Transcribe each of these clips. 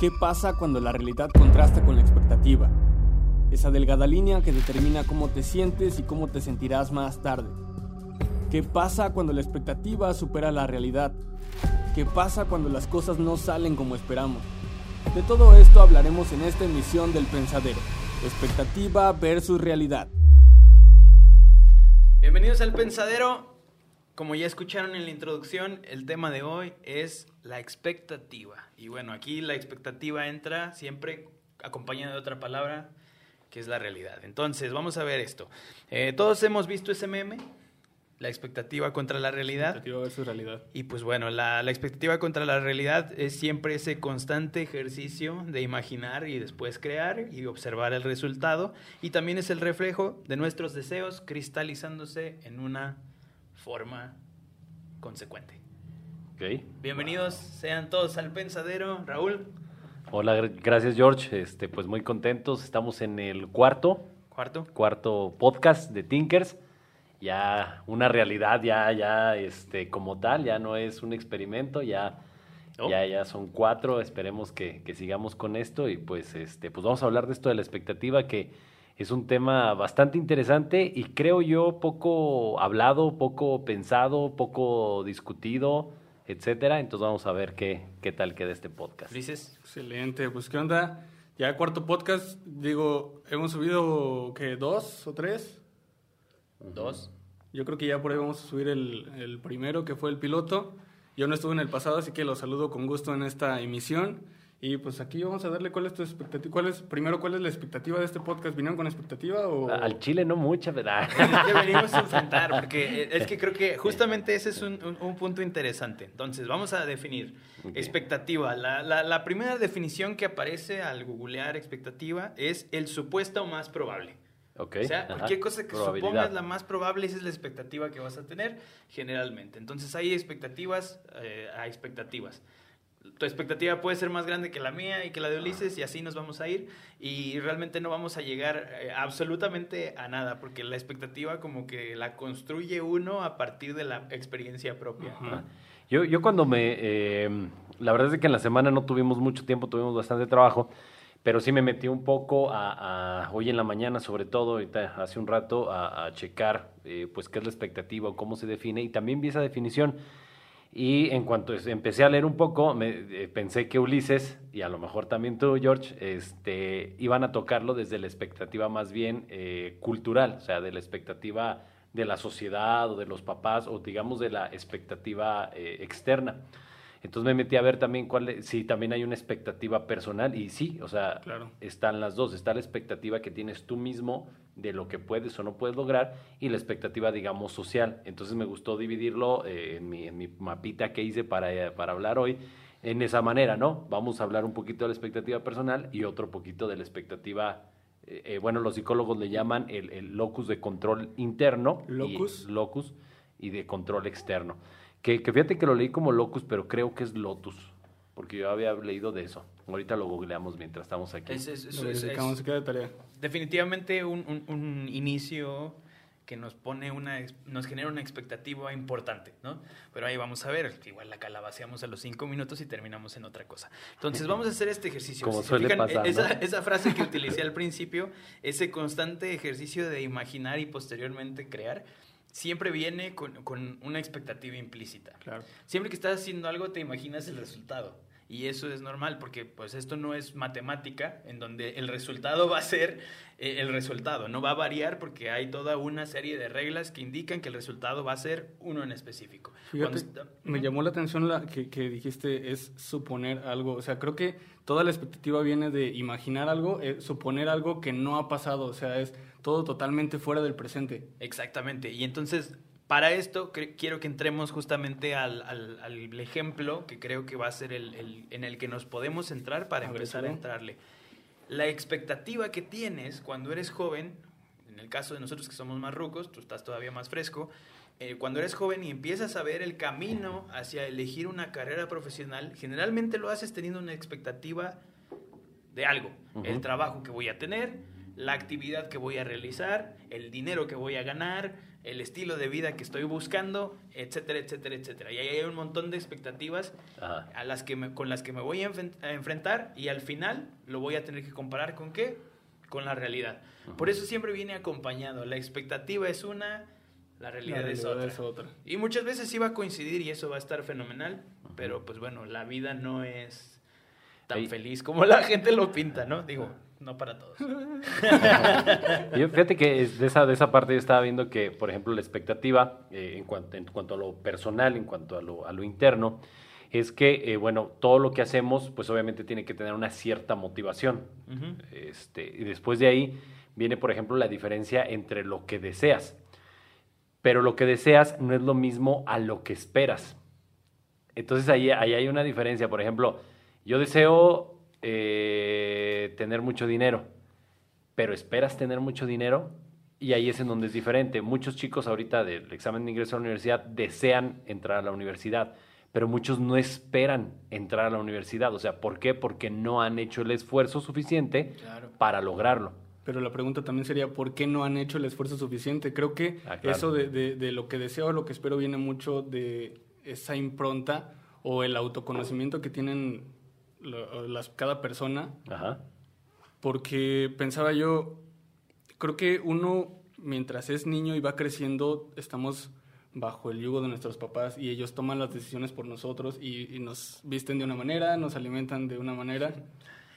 ¿Qué pasa cuando la realidad contrasta con la expectativa? Esa delgada línea que determina cómo te sientes y cómo te sentirás más tarde. ¿Qué pasa cuando la expectativa supera la realidad? ¿Qué pasa cuando las cosas no salen como esperamos? De todo esto hablaremos en esta emisión del Pensadero. Expectativa versus realidad. Bienvenidos al Pensadero. Como ya escucharon en la introducción, el tema de hoy es la expectativa. Y bueno, aquí la expectativa entra siempre acompañada de otra palabra, que es la realidad. Entonces, vamos a ver esto. Eh, todos hemos visto ese meme, la expectativa contra la realidad. Expectativa versus realidad. Y pues bueno, la, la, expectativa contra la realidad es siempre ese constante ejercicio de imaginar y después crear y observar el resultado. Y también es el reflejo de nuestros deseos cristalizándose en una forma consecuente. Okay. Bienvenidos sean todos al Pensadero. Raúl. Hola, gracias George. Este, pues muy contentos. Estamos en el cuarto. Cuarto. Cuarto podcast de Tinkers. Ya una realidad, ya, ya, este, como tal, ya no es un experimento, ya, Oh. ya, ya son cuatro. Esperemos que, que sigamos con esto y pues, este, pues vamos a hablar de esto de la expectativa que es un tema bastante interesante y creo yo poco hablado, poco pensado, poco discutido, etcétera. Entonces vamos a ver qué, qué tal queda este podcast. Ulises. Excelente, pues qué onda. Ya cuarto podcast, digo, hemos subido que dos o tres. Dos. Yo creo que ya por ahí vamos a subir el, el primero, que fue el piloto. Yo no estuve en el pasado, así que lo saludo con gusto en esta emisión. Y pues aquí vamos a darle cuál es tu expectativa. ¿Cuál es, primero, cuál es la expectativa de este podcast? ¿Vinieron con expectativa o...? Al Chile no mucha, ¿verdad? que venimos a enfrentar, porque es que creo que justamente ese es un, un, un punto interesante. Entonces, vamos a definir expectativa. La, la, la primera definición que aparece al googlear expectativa es el supuesto más probable. Ok, O sea, ajá. cualquier cosa que supongas la más probable, esa es la expectativa que vas a tener generalmente. Entonces hay expectativas eh, a expectativas. Tu expectativa puede ser más grande que la mía y que la de Ulises y así nos vamos a ir y realmente no vamos a llegar eh, absolutamente a nada porque la expectativa como que la construye uno a partir de la experiencia propia. Yo, yo cuando me... eh, la verdad es que en la semana no tuvimos mucho tiempo, tuvimos bastante trabajo, pero sí me metí un poco a, a- hoy en la mañana, sobre todo, ahorita, hace un rato, a, a checar eh, pues qué es la expectativa o cómo se define, y también vi esa definición. Y en cuanto empecé a leer un poco, me, eh, pensé que Ulises, y a lo mejor también tú, George, este, iban a tocarlo desde la expectativa más bien eh, cultural, o sea, de la expectativa de la sociedad o de los papás, o digamos de la expectativa eh, externa. Entonces me metí a ver también cuál, si también hay una expectativa personal, y sí, o sea, Claro. están las dos. Está la expectativa que tienes tú mismo de lo que puedes o no puedes lograr y la expectativa, digamos, social. Entonces me gustó dividirlo eh, en, mi, en mi mapita que hice para, eh, para hablar hoy en esa manera, ¿no? Vamos a hablar un poquito de la expectativa personal y otro poquito de la expectativa, eh, eh, bueno, los psicólogos le llaman el, el locus de control interno. y- Locus. locus y de control externo. Que, que fíjate que lo leí como locus, pero creo que es lotus, porque yo había leído de eso. Ahorita lo googleamos mientras estamos aquí. Es, es- es- Lo es- es verificamos, se queda de tarea. definitivamente un, un- un inicio que nos pone una, nos genera una expectativa importante, ¿no? Pero ahí vamos a ver, igual la calabaceamos a los cinco minutos y terminamos en otra cosa. Entonces vamos a hacer este ejercicio. Como suele fijan, pasar, esa, ¿no? esa frase que utilicé al principio, ese constante ejercicio de imaginar y posteriormente crear, siempre viene con, con una expectativa implícita. Claro. Siempre que estás haciendo algo te imaginas el resultado. Y eso es normal porque pues esto no es matemática en donde el resultado va a ser eh, el resultado, no va a variar porque hay toda una serie de reglas que indican que el resultado va a ser uno en específico. Fíjate, Cuando está- me llamó la atención la que, que dijiste es suponer algo. O sea, creo que toda la expectativa viene de imaginar algo, eh, suponer algo que no ha pasado. O sea, es todo totalmente fuera del presente. Exactamente. Y entonces, para esto, quiero que entremos justamente al, al- al ejemplo que creo que va a ser el, el- en el que nos podemos entrar para A ver, empezar a entrarle. La expectativa que tienes cuando eres joven, en el caso de nosotros que somos más rucos, tú estás todavía más fresco, eh, cuando eres joven y empiezas a ver el camino hacia elegir una carrera profesional, generalmente lo haces teniendo una expectativa de algo. El trabajo que voy a tener, la actividad que voy a realizar, el dinero que voy a ganar, el estilo de vida que estoy buscando, etcétera, etcétera, etcétera. Y ahí hay un montón de expectativas a las que me, con las que me voy a, enfrentar y al final lo voy a tener que comparar con qué? Con la realidad. Por eso siempre viene acompañado. La expectativa es una, la realidad, es, otra. Y muchas veces sí va a coincidir y eso va a estar fenomenal, pero pues bueno, la vida no es tan feliz como la gente lo pinta, ¿no? Digo, no para todos. yo, fíjate que de esa, de esa parte yo estaba viendo que, por ejemplo, la expectativa eh, en, cuanto, en cuanto a lo personal, en cuanto a lo, a lo interno, es que, eh, bueno, todo lo que hacemos, pues obviamente tiene que tener una cierta motivación. este, y después de ahí viene, por ejemplo, la diferencia entre lo que deseas. Pero lo que deseas no es lo mismo a lo que esperas. Entonces ahí, ahí hay una diferencia. Por ejemplo, yo deseo eh, tener mucho dinero, pero esperas tener mucho dinero y ahí es en donde es diferente. Muchos chicos ahorita del examen de ingreso a la universidad desean entrar a la universidad, pero muchos no esperan entrar a la universidad. O sea, ¿por qué? Porque no han hecho el esfuerzo suficiente para lograrlo. Pero la pregunta también sería, ¿por qué no han hecho el esfuerzo suficiente? Creo que ah, eso de, de, lo que deseo o lo que espero viene mucho de esa impronta o el autoconocimiento que tienen las, cada persona. Porque pensaba yo, creo que uno, mientras es niño y va creciendo, estamos bajo el yugo de nuestros papás y ellos toman las decisiones por nosotros y, nos visten de una manera, nos alimentan de una manera.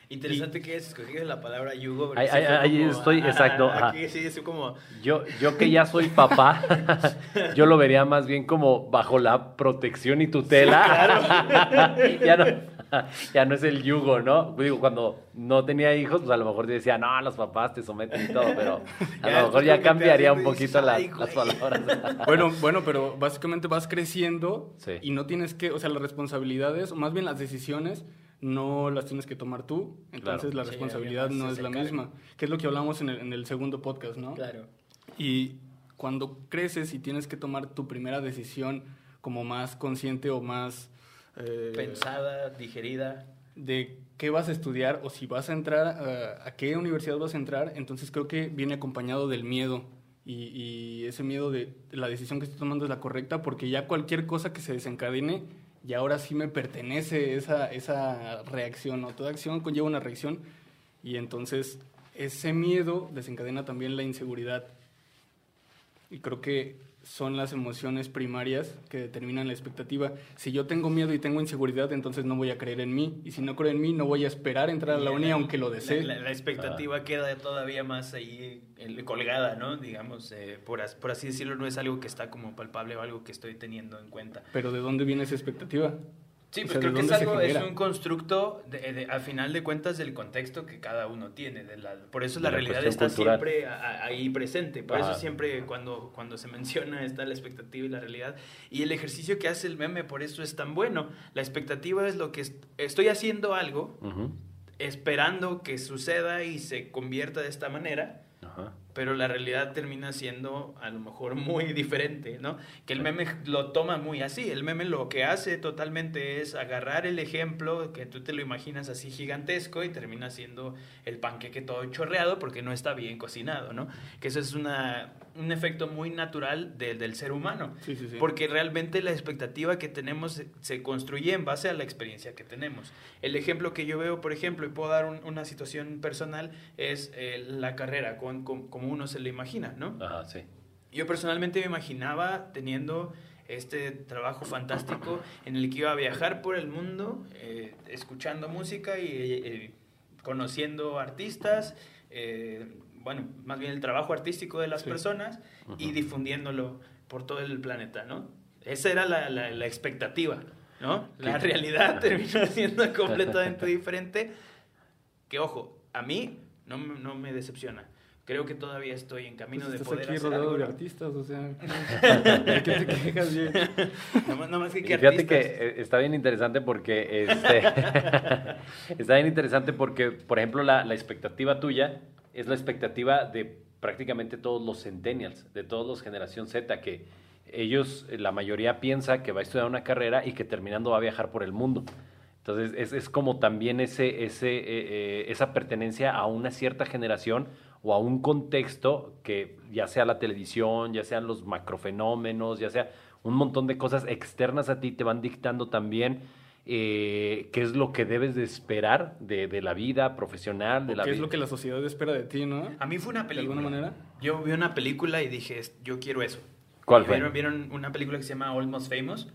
Interesante que es escogido la palabra yugo. Ahí, estoy, exacto. Aquí sí, es como... Yo, yo que ya soy papá, yo lo vería más bien como bajo la protección y tutela. ya no, ya no es el yugo, ¿no? Digo, cuando no tenía hijos, pues a lo mejor decía, no, los papás te someten y todo, pero a lo mejor ya cambiaría un poquito las palabras. bueno, bueno, pero básicamente vas creciendo y no tienes que, o sea, las responsabilidades, o más bien las decisiones, no las tienes que tomar tú, entonces la responsabilidad no es la misma, que es lo que hablamos en el, en el segundo podcast, ¿no? Claro. Y cuando creces y tienes que tomar tu primera decisión como más consciente o más eh, pensada, digerida. De qué vas a estudiar o si vas a entrar, a, qué universidad vas a entrar, entonces creo que viene acompañado del miedo. Y, ese miedo de, la decisión que estoy tomando es la correcta, porque ya cualquier cosa que se desencadene, y ahora sí me pertenece esa, esa reacción, o toda acción conlleva una reacción, y entonces ese miedo desencadena también la inseguridad. Y creo que son las emociones primarias que determinan la expectativa. Si yo tengo miedo y tengo inseguridad, entonces no voy a creer en mí. Y si no creo en mí, no voy a esperar entrar a la uni aunque lo desee. La, expectativa queda todavía más ahí colgada, ¿no? Digamos, eh, por, por así decirlo, no es algo que está como palpable o algo que estoy teniendo en cuenta. Pero ¿de dónde viene esa expectativa? Sí, pues creo que es algo, es un constructo, de, a final de cuentas, del contexto que cada uno tiene. De la, por eso la, realidad está siempre ahí presente. Por eso siempre cuando, cuando se menciona está la expectativa y la realidad. Y el ejercicio que hace el meme, por eso es tan bueno. La expectativa es lo que estoy haciendo algo, esperando que suceda y se convierta de esta manera. Ajá pero la realidad termina siendo a lo mejor muy diferente, ¿no? Que el meme lo toma muy así, el meme lo que hace totalmente es agarrar el ejemplo que tú te lo imaginas así gigantesco y termina siendo el panqueque todo chorreado porque no está bien cocinado, ¿no? Que eso es una, un efecto muy natural del ser humano, sí, sí, sí. porque realmente la expectativa que tenemos se, construye en base a la experiencia que tenemos. El ejemplo que yo veo, por ejemplo, y puedo dar una situación personal, es eh, la carrera con, con uno se le imagina, ¿no? Ajá, sí. Yo personalmente me imaginaba teniendo este trabajo fantástico en el que iba a viajar por el mundo eh, escuchando música y eh, conociendo artistas, eh, bueno, más bien el trabajo artístico de las personas y difundiéndolo por todo el planeta, ¿no? Esa era la, la, expectativa, ¿no? La realidad terminó siendo completamente diferente, que ojo, a mí no, no me decepciona creo que todavía estoy en camino pues de poder aquí rodeado de artistas, o sea, ¿qué te quejas bien? No, más que, Fíjate que eh, está bien interesante porque este, está bien interesante porque, por ejemplo, la, la expectativa tuya es la expectativa de prácticamente todos los centennials, de todos los generación Z, que ellos, la mayoría piensa que va a estudiar una carrera y que terminando va a viajar por el mundo. Entonces, es, es como también ese, ese, eh, eh, esa pertenencia a una cierta generación o a un contexto que ya sea la televisión, ya sean los macrofenómenos, ya sea un montón de cosas externas a ti te van dictando también eh, qué es lo que debes de esperar de, de la vida profesional, de O la ¿Qué es lo que la sociedad espera de ti, no? A mí fue una ¿De película. alguna manera? Yo vi una película y dije, "Es- yo quiero eso. ¿Cuál fue? ¿Vieron, vieron una película que se llama Almost Famous?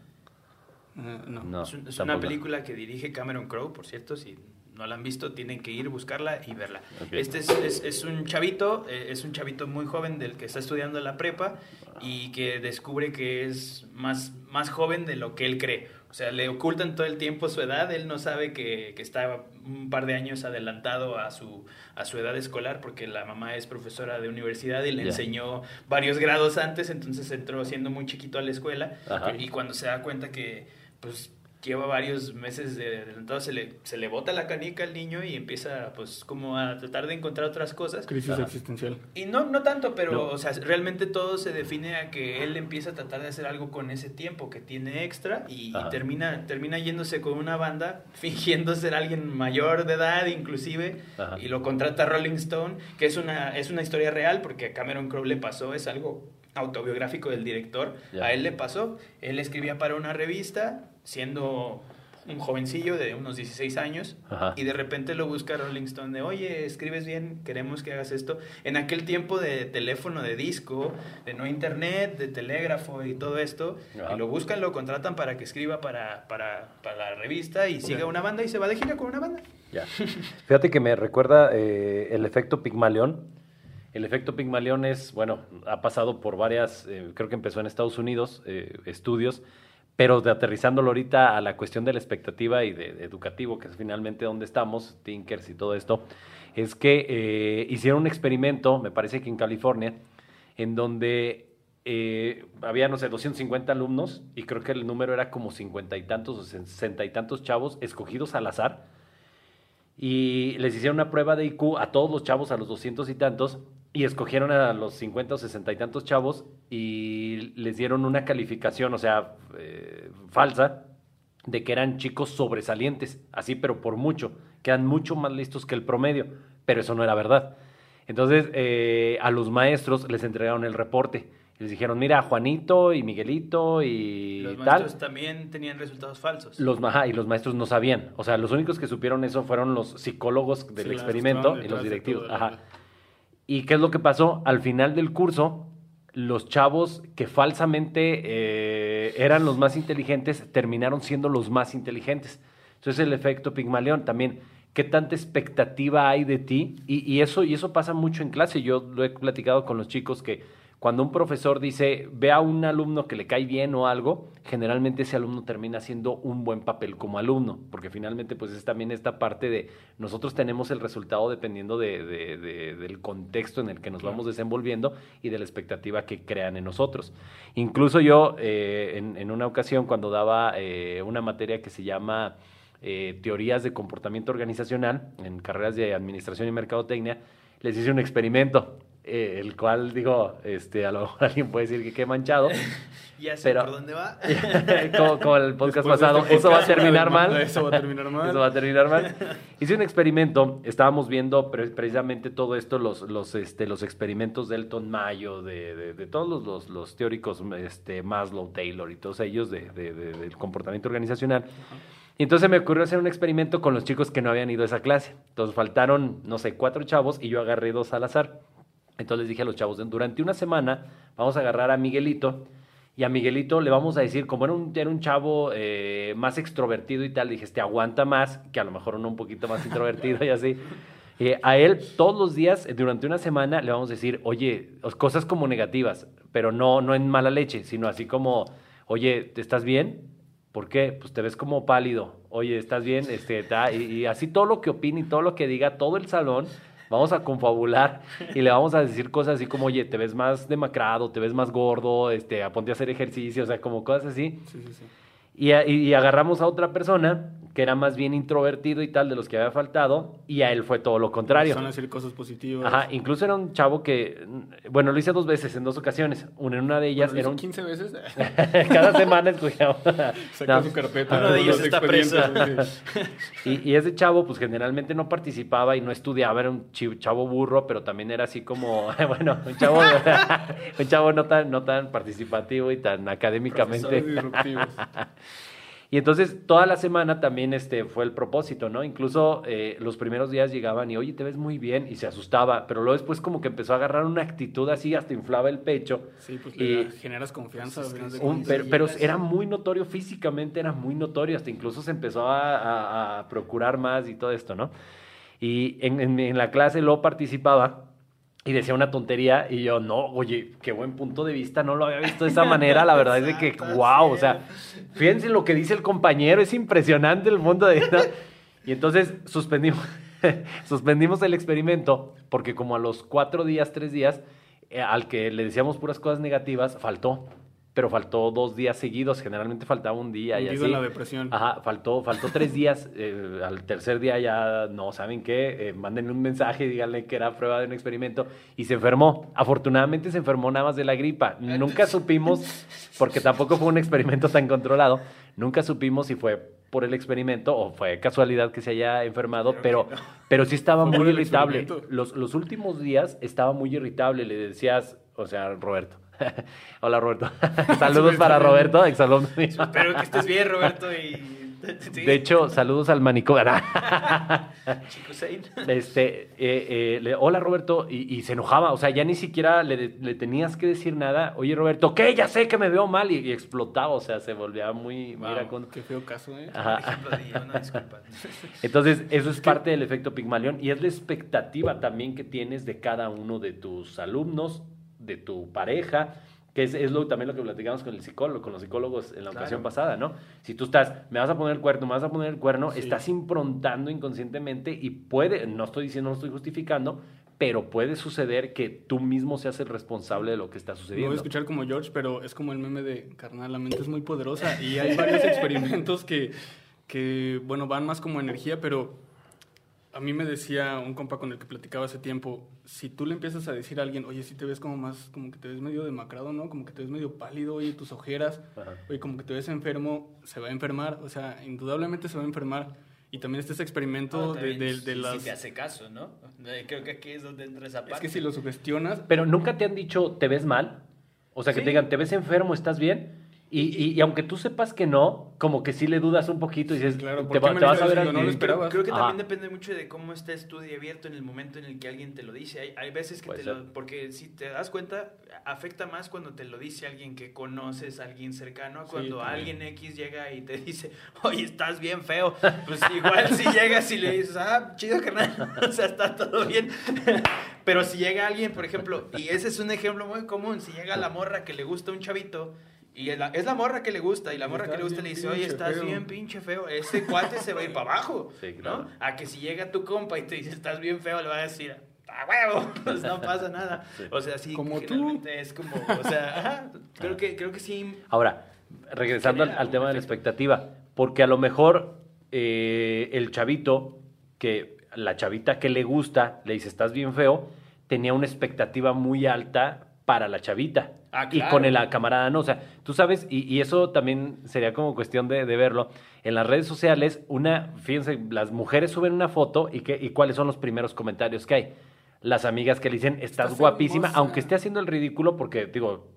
Eh, no. No, es un- es una película que dirige Cameron Crowe, por cierto, si no la han visto, tienen que ir, buscarla y verla. Este es, es- es un chavito, eh, es un chavito muy joven del que está estudiando la prepa y que descubre que es más, más joven de lo que él cree. O sea, le ocultan todo el tiempo su edad, él no sabe que, que está un par de años adelantado a su, a su edad escolar porque la mamá es profesora de universidad y le enseñó varios grados antes, entonces entró siendo muy chiquito a la escuela Ajá. y cuando se da cuenta que pues lleva varios meses de adelantado, se le, se le bota la canica al niño y empieza pues como a tratar de encontrar otras cosas. Crisis Ajá. existencial. Y no, no tanto, pero No. o sea, realmente todo se define a que él empieza a tratar de hacer algo con ese tiempo que tiene extra y, termina, termina yéndose con una banda, fingiendo ser alguien mayor de edad inclusive, Ajá. y lo contrata Rolling Stone, que es una, es una historia real porque a Cameron Crowe le pasó, es algo autobiográfico del director, a él le pasó, él escribía para una revista siendo un jovencillo de unos 16 años Ajá. y de repente lo busca Rolling Stone de, oye, escribes bien, queremos que hagas esto. En aquel tiempo de teléfono, de disco, de no internet, de telégrafo y todo esto, Ajá. y lo buscan, lo contratan para que escriba para, para, para la revista y siga una banda y se va de gira con una banda. Ya. Fíjate que me recuerda eh, el efecto Pigmalión. El efecto Pigmalión es, bueno, ha pasado por varias, eh, creo que empezó en Estados Unidos, eh, estudios, pero de aterrizándolo ahorita a la cuestión de la expectativa y de, educativo, que es finalmente donde estamos, Tinkers y todo esto, es que eh, hicieron un experimento, me parece que en California, en donde eh, había, no sé, 250 alumnos y creo que el número era como 50 y tantos o 60 y tantos chavos escogidos al azar. Y les hicieron una prueba de IQ a todos los chavos, a los 200 y tantos, y escogieron a los 50 o 60 y tantos chavos y les dieron una calificación, o sea, eh, falsa, de que eran chicos sobresalientes, así pero por mucho, que eran mucho más listos que el promedio, pero eso no era verdad. Entonces, eh, a los maestros les entregaron el reporte. Y les dijeron, mira, Juanito y Miguelito y Los tal. maestros también tenían resultados falsos. Los, ajá, y los maestros no sabían. O sea, los únicos que supieron eso fueron los psicólogos del Sí, los experimento y los directivos. Ajá. ¿Y qué es lo que pasó? Al final del curso, los chavos que falsamente eh, eran los más inteligentes terminaron siendo los más inteligentes. Entonces el efecto Pigmalión también. ¿Qué tanta expectativa hay de ti? Y eso, y eso pasa mucho en clase. Yo lo he platicado con los chicos que cuando un profesor dice, ve a un alumno que le cae bien o algo, generalmente ese alumno termina haciendo un buen papel como alumno, porque finalmente pues es también esta parte de nosotros tenemos el resultado dependiendo de, de- de- del contexto en el que nos vamos desenvolviendo y de la expectativa que crean en nosotros. Incluso yo eh, en, en una ocasión cuando daba eh, una materia que se llama eh, teorías de comportamiento organizacional en carreras de administración y mercadotecnia, les hice un experimento, eh, el cual digo, este, a lo mejor alguien puede decir que qué manchado, Ya sé pero- por dónde va. como, como el podcast Después de pasado, este eso va a terminar mal. Eso va a terminar mal. Eso va a terminar mal. Hice un experimento, estábamos viendo pre- precisamente todo esto, los, los, este, los experimentos de Elton Mayo, de, de- de todos los, los, los teóricos, este, Maslow, Taylor y todos ellos de, de- de- del comportamiento organizacional. Y entonces me ocurrió hacer un experimento con los chicos que no habían ido a esa clase. Entonces faltaron, no sé, cuatro chavos y yo agarré dos al azar. Entonces les dije a los chavos, durante una semana vamos a agarrar a Miguelito y a Miguelito le vamos a decir, como era un, era un chavo eh, más extrovertido y tal, dije, este aguanta más, que a lo mejor uno un poquito más introvertido y así. Eh, a él todos los días, durante una semana, le vamos a decir, oye, os- cosas como negativas, pero no, no en mala leche, sino así como, oye, ¿te estás bien? ¿Por qué? Pues te ves como pálido. Oye, ¿estás bien? Este, y, y así todo lo que opine y todo lo que diga todo el salón, vamos a confabular y le vamos a decir cosas así como, oye, te ves más demacrado, te ves más gordo, este, ponte a hacer ejercicio, o sea, como cosas así. Sí, sí, sí. Y- y agarramos a otra persona que era más bien introvertido y tal de los que había faltado, y a él fue todo lo contrario. Son decir cosas positivas. Ajá, incluso era un chavo que, bueno, lo hice dos veces, en dos ocasiones. Una, en una de ellas Bueno, era un... hizo 15 veces. Cada semana escogía una. Saca No. su carpeta. Uno de ellos los está sí. Y, y ese chavo, pues generalmente no participaba y no estudiaba, era un chavo burro, pero también era así como, bueno, un chavo, un chavo no tan, no tan participativo y tan académicamente. Y entonces toda la semana también este fue el propósito, ¿no? Incluso eh, los primeros días llegaban y, oye, te ves muy bien, y se asustaba, pero luego después como que empezó a agarrar una actitud así, hasta inflaba el pecho. Sí, pues Y- le generas confianza. Pues de Un- pero, pero era muy notorio físicamente, era muy notorio, hasta incluso se empezó a, a- a procurar más y todo esto, ¿no? Y en, en- en la clase lo participaba y decía una tontería y yo, no, oye, qué buen punto de vista, no lo había visto de esa manera, la verdad es de que, wow, o sea, fíjense lo que dice el compañero, es impresionante el punto de vista. Y entonces suspendimos, suspendimos el experimento porque como a los cuatro días, tres días, eh, al que le decíamos puras cosas negativas, faltó. Pero faltó dos días seguidos, generalmente faltaba un día y Hundido así. en la depresión. Ajá, faltó, faltó tres días. eh, al tercer día ya no, ¿saben qué? Eh, mándenle un mensaje y díganle que era prueba de un experimento. Y se enfermó. Afortunadamente se enfermó nada más de la gripa. Nunca supimos, porque tampoco fue un experimento tan controlado, nunca supimos si fue por el experimento o fue casualidad que se haya enfermado, pero, pero sí estaba muy irritable. Los, los últimos días estaba muy irritable. Le decías, o sea, Roberto. Hola, Roberto. Saludos para Roberto, exalumno. Espero que estés bien, Roberto. Y... Sí. De hecho, saludos al manicomio. Este, eh, eh, le- hola Roberto, y, y se enojaba, o sea, ya ni siquiera le, le tenías que decir nada. Oye Roberto, ¿qué? Ya sé que me veo mal, y, y explotaba, o sea, se volvía muy Wow, mira con- Qué feo caso, ¿eh? Ajá. Entonces, eso es parte del efecto Pigmalión y es la expectativa también que tienes de cada uno de tus alumnos, de tu pareja, que es, es lo, también lo que platicamos con el psicólogo, con los psicólogos en la Claro. ocasión pasada, ¿no? Si tú estás, me vas a poner el cuerno, me vas a poner el cuerno, Sí. estás improntando inconscientemente y puede, no estoy diciendo, no estoy justificando, pero puede suceder que tú mismo seas el responsable de lo que está No voy a sucediendo. escuchar como George, pero es como el meme de, carnal, la mente es muy poderosa y hay varios experimentos que, que, bueno, van más como energía, pero a mí me decía un compa con el que platicaba hace tiempo, si tú le empiezas a decir a alguien, oye, si te ves como más, como que te ves medio demacrado, ¿no? Como que te ves medio pálido, oye, tus ojeras, Ajá. oye, como que te ves enfermo, se va a enfermar, o sea, indudablemente se va a enfermar. Y también está ese experimento No, de, también, de- de si- las... Si te hace caso, ¿no? Creo que aquí es donde entra esa parte. es que si lo sugestionas, Pero nunca te han dicho, ¿te ves mal? O sea, que Sí. te digan, ¿te ves enfermo? ¿Estás bien? Y, y- y aunque tú sepas que no, como que sí le dudas un poquito y dices, claro, te, ¿por va- te vas a ver al- No lo Creo, esperabas. creo que Ajá. también depende mucho de cómo estés tú de abierto en el momento en el que alguien te lo dice. Hay, hay veces que Puede te ser. lo... Porque si te das cuenta, afecta más cuando te lo dice alguien que conoces, alguien cercano, Sí, cuando alguien X llega y te dice, oye, estás bien feo. Pues igual si llegas y le dices, ah, chido carnal, o sea, está todo bien. Pero si llega alguien, por ejemplo, y ese es un ejemplo muy común, si llega la morra que le gusta un chavito... Y es la, es la morra que le gusta, y la morra que le gusta le dice, oye, estás feo". bien pinche feo. Ese cuate se va a ir para abajo, Sí, claro. ¿no? A que si llega tu compa y te dice, estás bien feo, le va a decir, ¡a huevo! Pues no pasa nada. Sí. O sea, sí, Como tú. es como, o sea, ajá, creo que, creo que sí. Ahora, regresando al, tema de la expectativa, porque a lo mejor eh, el chavito, que la chavita que le gusta, le dice, estás bien feo, tenía una expectativa muy alta para la chavita. Ah, Y con el camarada no, o sea, tú sabes, y, y eso también sería como cuestión de, de verlo. En las redes sociales, una, fíjense, las mujeres suben una foto y, que, y cuáles son los primeros comentarios que hay. Las amigas que le dicen, estás Estás guapísima, hermosa. aunque esté haciendo el ridículo, porque digo,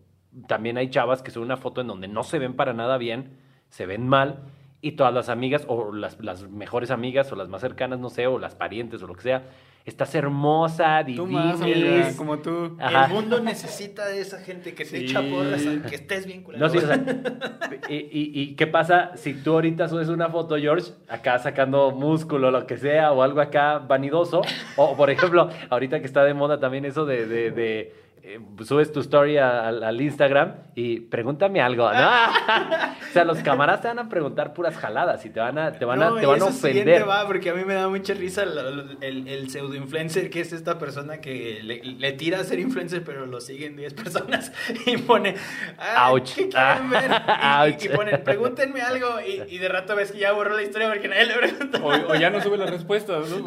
también hay chavas que suben una foto en donde no se ven para nada bien, se ven mal, y todas las amigas, o las, las mejores amigas, o las más cercanas, no sé, o las parientes, o lo que sea, estás hermosa, tú más, amiga, como tú. Ajá. El mundo necesita de esa gente que te Sí. echa porras, que estés bien. No, sí, o sea, y, y- y qué pasa si tú ahorita subes una foto, George, acá sacando músculo, lo que sea, o algo acá vanidoso? O, por ejemplo, ahorita que está de moda también eso de, de- de eh, subes tu story a- al, al Instagram y pregúntame algo, ¿no? o sea, los camaradas te van a preguntar puras jaladas y te van a, te van a, No, te y van a ofender. va, porque a mí me da mucha risa el, el, el pseudo influencer, que es esta persona que le, le tira a ser influencer, pero lo siguen 10 personas y pone, "Ah, Ouch. ¿qué quieren ver? Y, Ouch. y, y ponen, pregúntenme algo, y, y de rato ves que ya borró la historia porque nadie le pregunta. O, o ya no sube las respuestas, ¿no?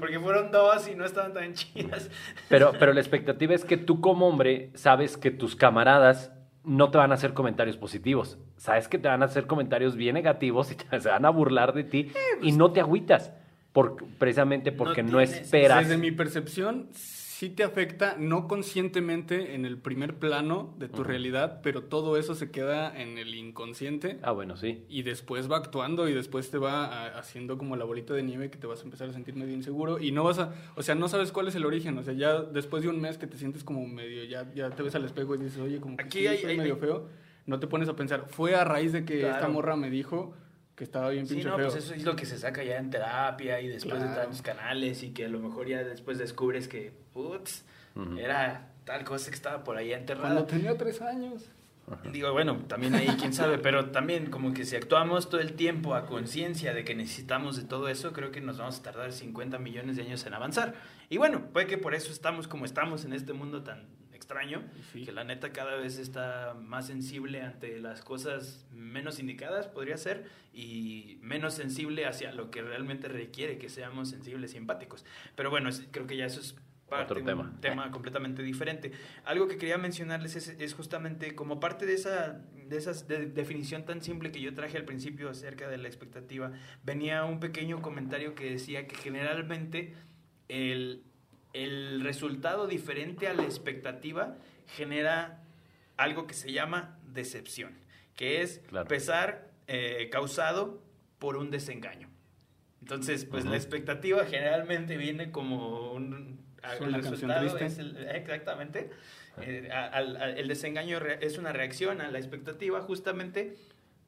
Porque fueron dos y no estaban tan chidas. Pero, pero la expectativa es que tú como hombre sabes que tus camaradas no te van a hacer comentarios positivos. Sabes que te van a hacer comentarios bien negativos y te, se van a burlar de ti y no te agüitas. Por, precisamente porque no, tienes- esperas. Desde mi percepción, sí te afecta, no conscientemente en el primer plano de tu realidad, pero todo eso se queda en el inconsciente Ah, bueno, sí. y después va actuando y después te va a- haciendo como la bolita de nieve que te vas a empezar a sentir medio inseguro y no vas a, o sea, no sabes cuál es el origen, o sea, ya después de un mes que te sientes como medio, ya, ya te ves al espejo y dices, oye, como que Aquí sí, hay- hay- medio hay- feo, no te pones a pensar, fue a raíz de que Claro. esta morra me dijo que estaba bien Sí, pinche no, feo. pues eso es lo que se saca ya en terapia y después de Claro. tantos canales y que a lo mejor ya después descubres que, putz, era tal cosa que estaba por ahí Cuando enterrada. tenía tres años. Digo, bueno, también ahí quién sabe, pero también como que si actuamos todo el tiempo a conciencia de que necesitamos de todo eso, creo que nos vamos a tardar 50 millones de años en avanzar. Y bueno, puede que por eso estamos como estamos en este mundo tan extraño, Sí. que la neta cada vez está más sensible ante las cosas menos indicadas, podría ser, y menos sensible hacia lo que realmente requiere que seamos sensibles y empáticos. Pero bueno, creo que ya eso es parte, Otro un tema. tema completamente diferente. Algo que quería mencionarles es, es justamente como parte de esa de esas de- definición tan simple que yo traje al principio acerca de la expectativa, venía un pequeño comentario que decía que generalmente el, el resultado diferente a la expectativa genera algo que se llama decepción, que es Claro. pesar eh, causado por un desengaño. Entonces, pues la expectativa generalmente viene como un... Es el una resultado triste. es el- exactamente. Eh, a- al- al- el desengaño es una reacción a la expectativa justamente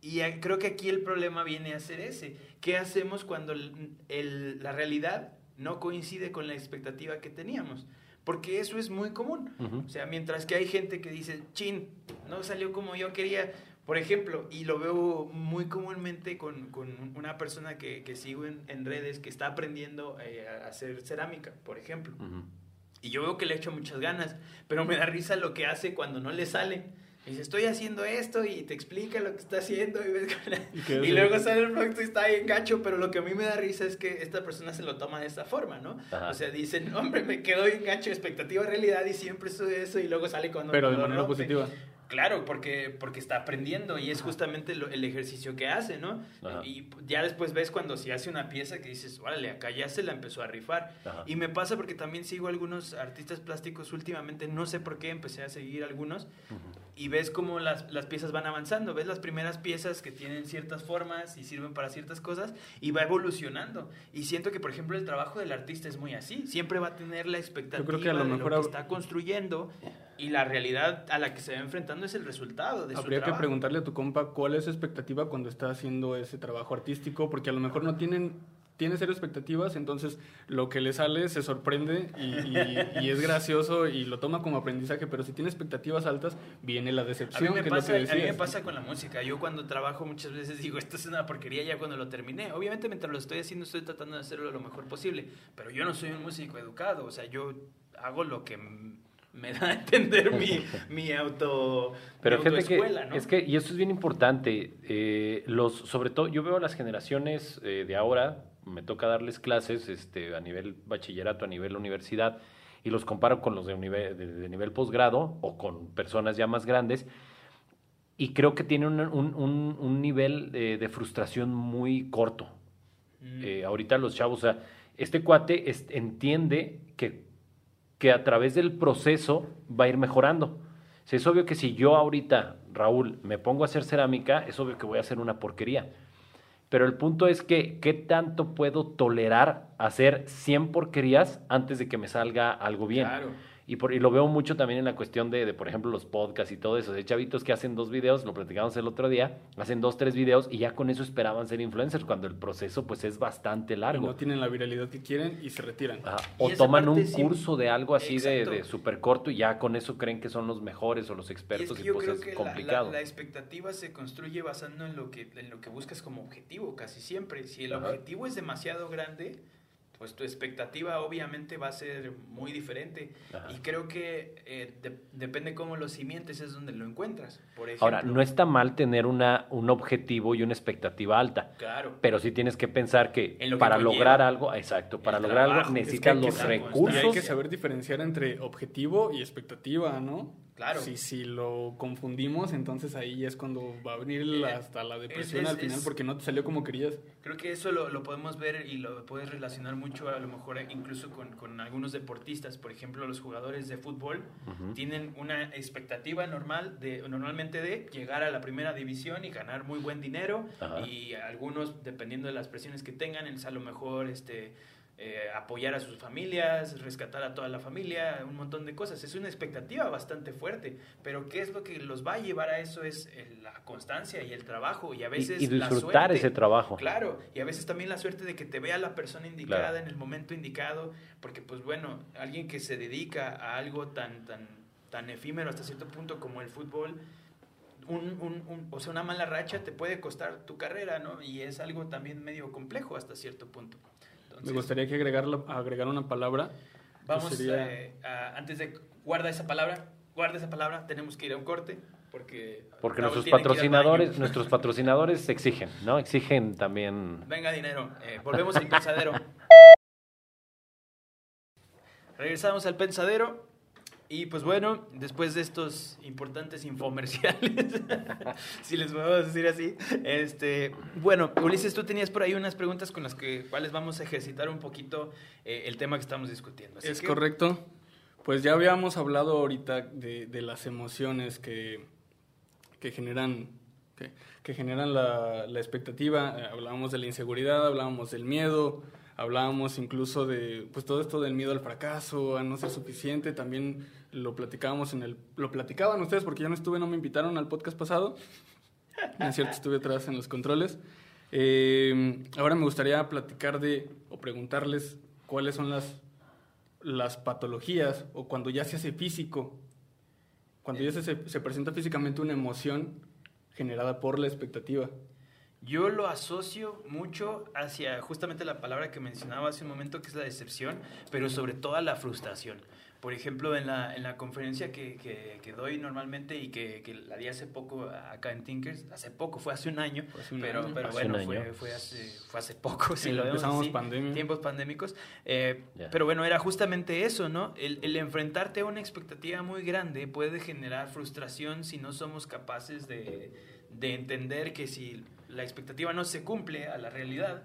y creo que aquí el problema viene a ser ese. ¿Qué hacemos cuando el- el- la realidad no coincide con la expectativa que teníamos? Porque eso es muy común. Ujú. O sea, mientras que hay gente que dice, chin, no salió como yo quería, por ejemplo, y lo veo muy comúnmente con, con una persona que, que sigo en, en redes que está aprendiendo eh, a hacer cerámica, por ejemplo. Y yo veo que le echa muchas ganas, pero me da risa lo que hace cuando no le sale. Dice, estoy haciendo esto y te explica lo que está haciendo y, ves ¿Y y luego sale el producto y está ahí en gacho, pero lo que a mí me da risa es que esta persona se lo toma de esta forma, ¿no? Ajá. O sea, dicen, hombre, me quedo en gacho, expectativa, realidad y siempre sube eso y luego sale cuando... Pero de manera positiva. Claro, porque, porque está aprendiendo y es justamente lo- el ejercicio que hace, ¿no? Ajá. Y ya después ves cuando se hace una pieza que dices, órale, acá ya se la empezó a rifar. Ajá. Y me pasa porque también sigo algunos artistas plásticos últimamente, no sé por qué, empecé a seguir algunos y ves cómo las, las piezas van avanzando, ves las primeras piezas que tienen ciertas formas y sirven para ciertas cosas y va evolucionando. Y siento que, por ejemplo, el trabajo del artista es muy así, siempre va a tener la expectativa creo que a lo de mejor lo que está construyendo y la realidad a la que se va enfrentando es el resultado de su Habría que preguntarle a tu compa cuál es su expectativa cuando está haciendo ese trabajo artístico, porque a lo mejor no tienen, tiene cero expectativas, entonces lo que le sale se sorprende y, y- y es gracioso y lo toma como aprendizaje, pero si tiene expectativas altas, viene la A mí, decepción, me que pasa, es lo a que mí me pasa con la música. Yo cuando trabajo muchas veces digo, esto es una porquería ya cuando lo terminé. Obviamente mientras lo estoy haciendo estoy tratando de hacerlo lo mejor posible, pero yo no soy un músico educado. O sea, yo hago lo que me da a entender mi, mi auto Pero mi fíjate que ¿no? es que, y esto es bien importante, eh, los, sobre todo, yo veo a las generaciones eh, de ahora, me toca darles clases este, a nivel bachillerato, a nivel universidad, y los comparo con los de, unive- de- de nivel posgrado o con personas ya más grandes, y creo que tienen un, un- un- un nivel de, de frustración muy corto. Mm. Eh, ahorita los chavos, o sea, este cuate es- entiende que, que a través del proceso va a ir mejorando. O es obvio que si yo ahorita, Raúl, me pongo a hacer cerámica, es obvio que voy a hacer una porquería. Pero el punto es que, ¿qué tanto puedo tolerar hacer 100 porquerías antes de que me salga algo bien? Claro. Y, por, y lo veo mucho también en la cuestión de, de, por ejemplo, los podcasts y todo eso. De chavitos que hacen dos videos, lo platicamos el otro día, hacen dos, tres videos y ya con eso esperaban ser influencers, cuando el proceso pues es bastante largo. Y no tienen la viralidad que quieren y se retiran. Ajá. O toman un curso de algo así de, de súper corto y ya con eso creen que son los mejores o los expertos y, es que y pues creo es que complicado. La, la, expectativa se construye basando en lo que, en lo que buscas como objetivo casi siempre. Si el Ajá. objetivo es demasiado grande, pues tu expectativa obviamente va a ser muy diferente. Ajá. Y creo que eh, de, depende cómo lo simientes es donde lo encuentras. Por ejemplo, Ahora, no está mal tener una, un objetivo y una expectativa alta. Claro. Pero sí tienes que pensar que, En lo que para conlleva. lograr algo, exacto, para lograr trabajo, algo es necesitas hay que los recursos. Y hay que saber diferenciar entre objetivo y expectativa, ¿no? Claro. Si, si lo confundimos, entonces ahí es cuando va a venir la- hasta la depresión es- al final es- porque no te salió como querías. Creo que eso lo, lo podemos ver y lo puedes relacionar mucho a lo mejor incluso con, con algunos deportistas. Por ejemplo, los jugadores de fútbol tienen una expectativa normal de normalmente de llegar a la primera división y ganar muy buen dinero y algunos dependiendo de las presiones que tengan es a lo mejor este eh, apoyar a sus familias, rescatar a toda la familia, un montón de cosas. Es una expectativa bastante fuerte, pero ¿qué es lo que los va a llevar a eso? Es la constancia y el trabajo y a veces y disfrutar suerte. ese trabajo. Claro, y a veces también la suerte de que te vea la persona indicada Claro. en el momento indicado, porque pues bueno, alguien que se dedica a algo tan, tan, tan efímero hasta cierto punto como el fútbol, un, un- un- o sea, una mala racha te puede costar tu carrera, ¿no? Y es algo también medio complejo hasta cierto punto. Entonces, Me gustaría que agregar, la- agregar una palabra. Vamos, sería- eh, a- antes de guarda esa palabra, guarda esa palabra, tenemos que ir a un corte, porque... Porque nuestros patrocinadores, nuestros patrocinadores exigen, ¿no? Exigen también. Venga dinero, Eh, volvemos al pensadero. Regresamos al pensadero. Y pues bueno, después de estos importantes infomerciales, si les podemos decir así, este, bueno, Ulises, tú tenías por ahí unas preguntas con las que, cuales vamos a ejercitar un poquito eh, el tema que estamos discutiendo. Así Es que- correcto. Pues ya habíamos hablado ahorita de, de las emociones que, que generan, que, que generan la, la expectativa. Hablábamos de la inseguridad, hablábamos del miedo, hablábamos incluso de pues todo esto del miedo al fracaso, a no ser suficiente. También lo platicábamos en el, lo platicaban ustedes porque yo no estuve, no me invitaron al podcast pasado. Cierto, estuve atrás en los controles. Eh, ahora me gustaría platicar de o preguntarles cuáles son las las patologías o cuando ya se hace físico, cuando ya se, se presenta físicamente una emoción generada por la expectativa. Yo lo asocio mucho hacia justamente la palabra que mencionaba hace un momento, que es la decepción, pero sobre todo la frustración. Por ejemplo, en la, en la conferencia que, que, que doy normalmente y que, que la di hace poco acá en Tinkers, hace poco, fue hace un año, Fue hace un pero, año. pero Hace bueno, fue, hace, fue hace poco, si Sí, lo vemos así, tiempos pandémicos. Eh. Pero bueno, era justamente eso, ¿no? El, el enfrentarte a una expectativa muy grande puede generar frustración si no somos capaces de, de entender que si la expectativa no se cumple a la realidad,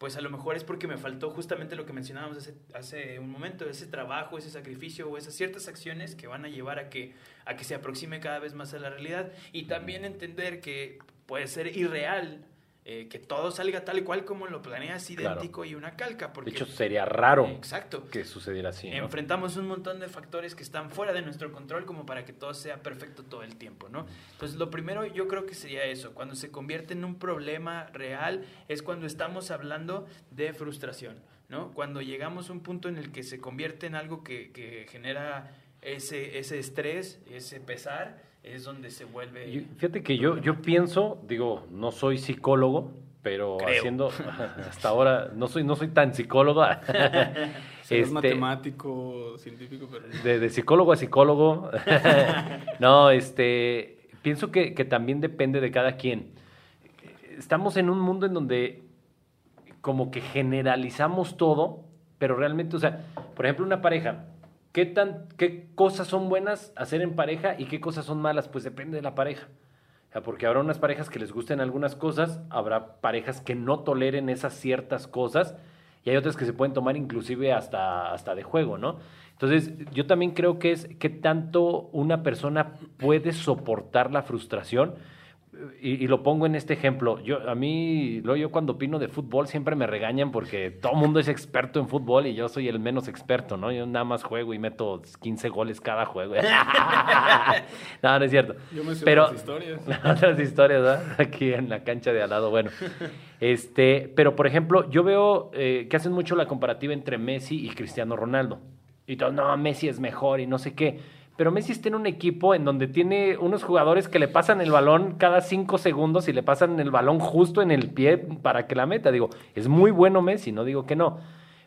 pues a lo mejor es porque me faltó justamente lo que mencionábamos hace, hace un momento, ese trabajo, ese sacrificio o esas ciertas acciones que van a llevar a que, a que se aproxime cada vez más a la realidad. Y también entender que puede ser irreal eh, que todo salga tal y cual como lo planeas, Claro. idéntico y una calca. Porque, De hecho, sería raro Exacto. que sucediera así. ¿no? Enfrentamos un montón de factores que están fuera de nuestro control como para que todo sea perfecto todo el tiempo, ¿no? Entonces, lo primero yo creo que sería eso, cuando se convierte en un problema real es cuando estamos hablando de frustración, ¿no? Cuando llegamos a un punto en el que se convierte en algo que, que genera ese, ese estrés, ese pesar, es donde se vuelve... Yo- fíjate que yo, yo pienso, digo, no soy psicólogo, pero Creo. haciendo hasta ahora, no soy, no soy tan psicólogo. Serás Este, matemático, científico, pero... de, de psicólogo a psicólogo. no, este, pienso que, que también depende de cada quien. Estamos en un mundo en donde como que generalizamos todo, pero realmente, o sea, por ejemplo, una pareja, ¿qué, tan, qué cosas son buenas hacer en pareja y qué cosas son malas? Pues depende de la pareja. O porque habrá unas parejas que les gusten algunas cosas, habrá parejas que no toleren esas ciertas cosas y hay otras que se pueden tomar inclusive hasta, hasta de juego, ¿no? Entonces, yo también creo que es qué tanto una persona puede soportar la frustración. Y, y lo pongo en este ejemplo. Yo, a mí, luego yo cuando opino de fútbol siempre me regañan porque todo el mundo es experto en fútbol y yo soy el menos experto, ¿no? Yo nada más juego y meto 15 goles cada juego. no, no es cierto. Yo me Pero, otras historias. otras historias, ¿verdad? Aquí en la cancha de al lado, bueno. Este, pero por ejemplo, yo veo eh, que hacen mucho la comparativa entre Messi y Cristiano Ronaldo. Y todo, no, Messi es mejor y no sé qué. Pero Messi está en un equipo en donde tiene unos jugadores que le pasan el balón cada cinco segundos y le pasan el balón justo en el pie para que la meta. Digo, es muy bueno Messi, no digo que no.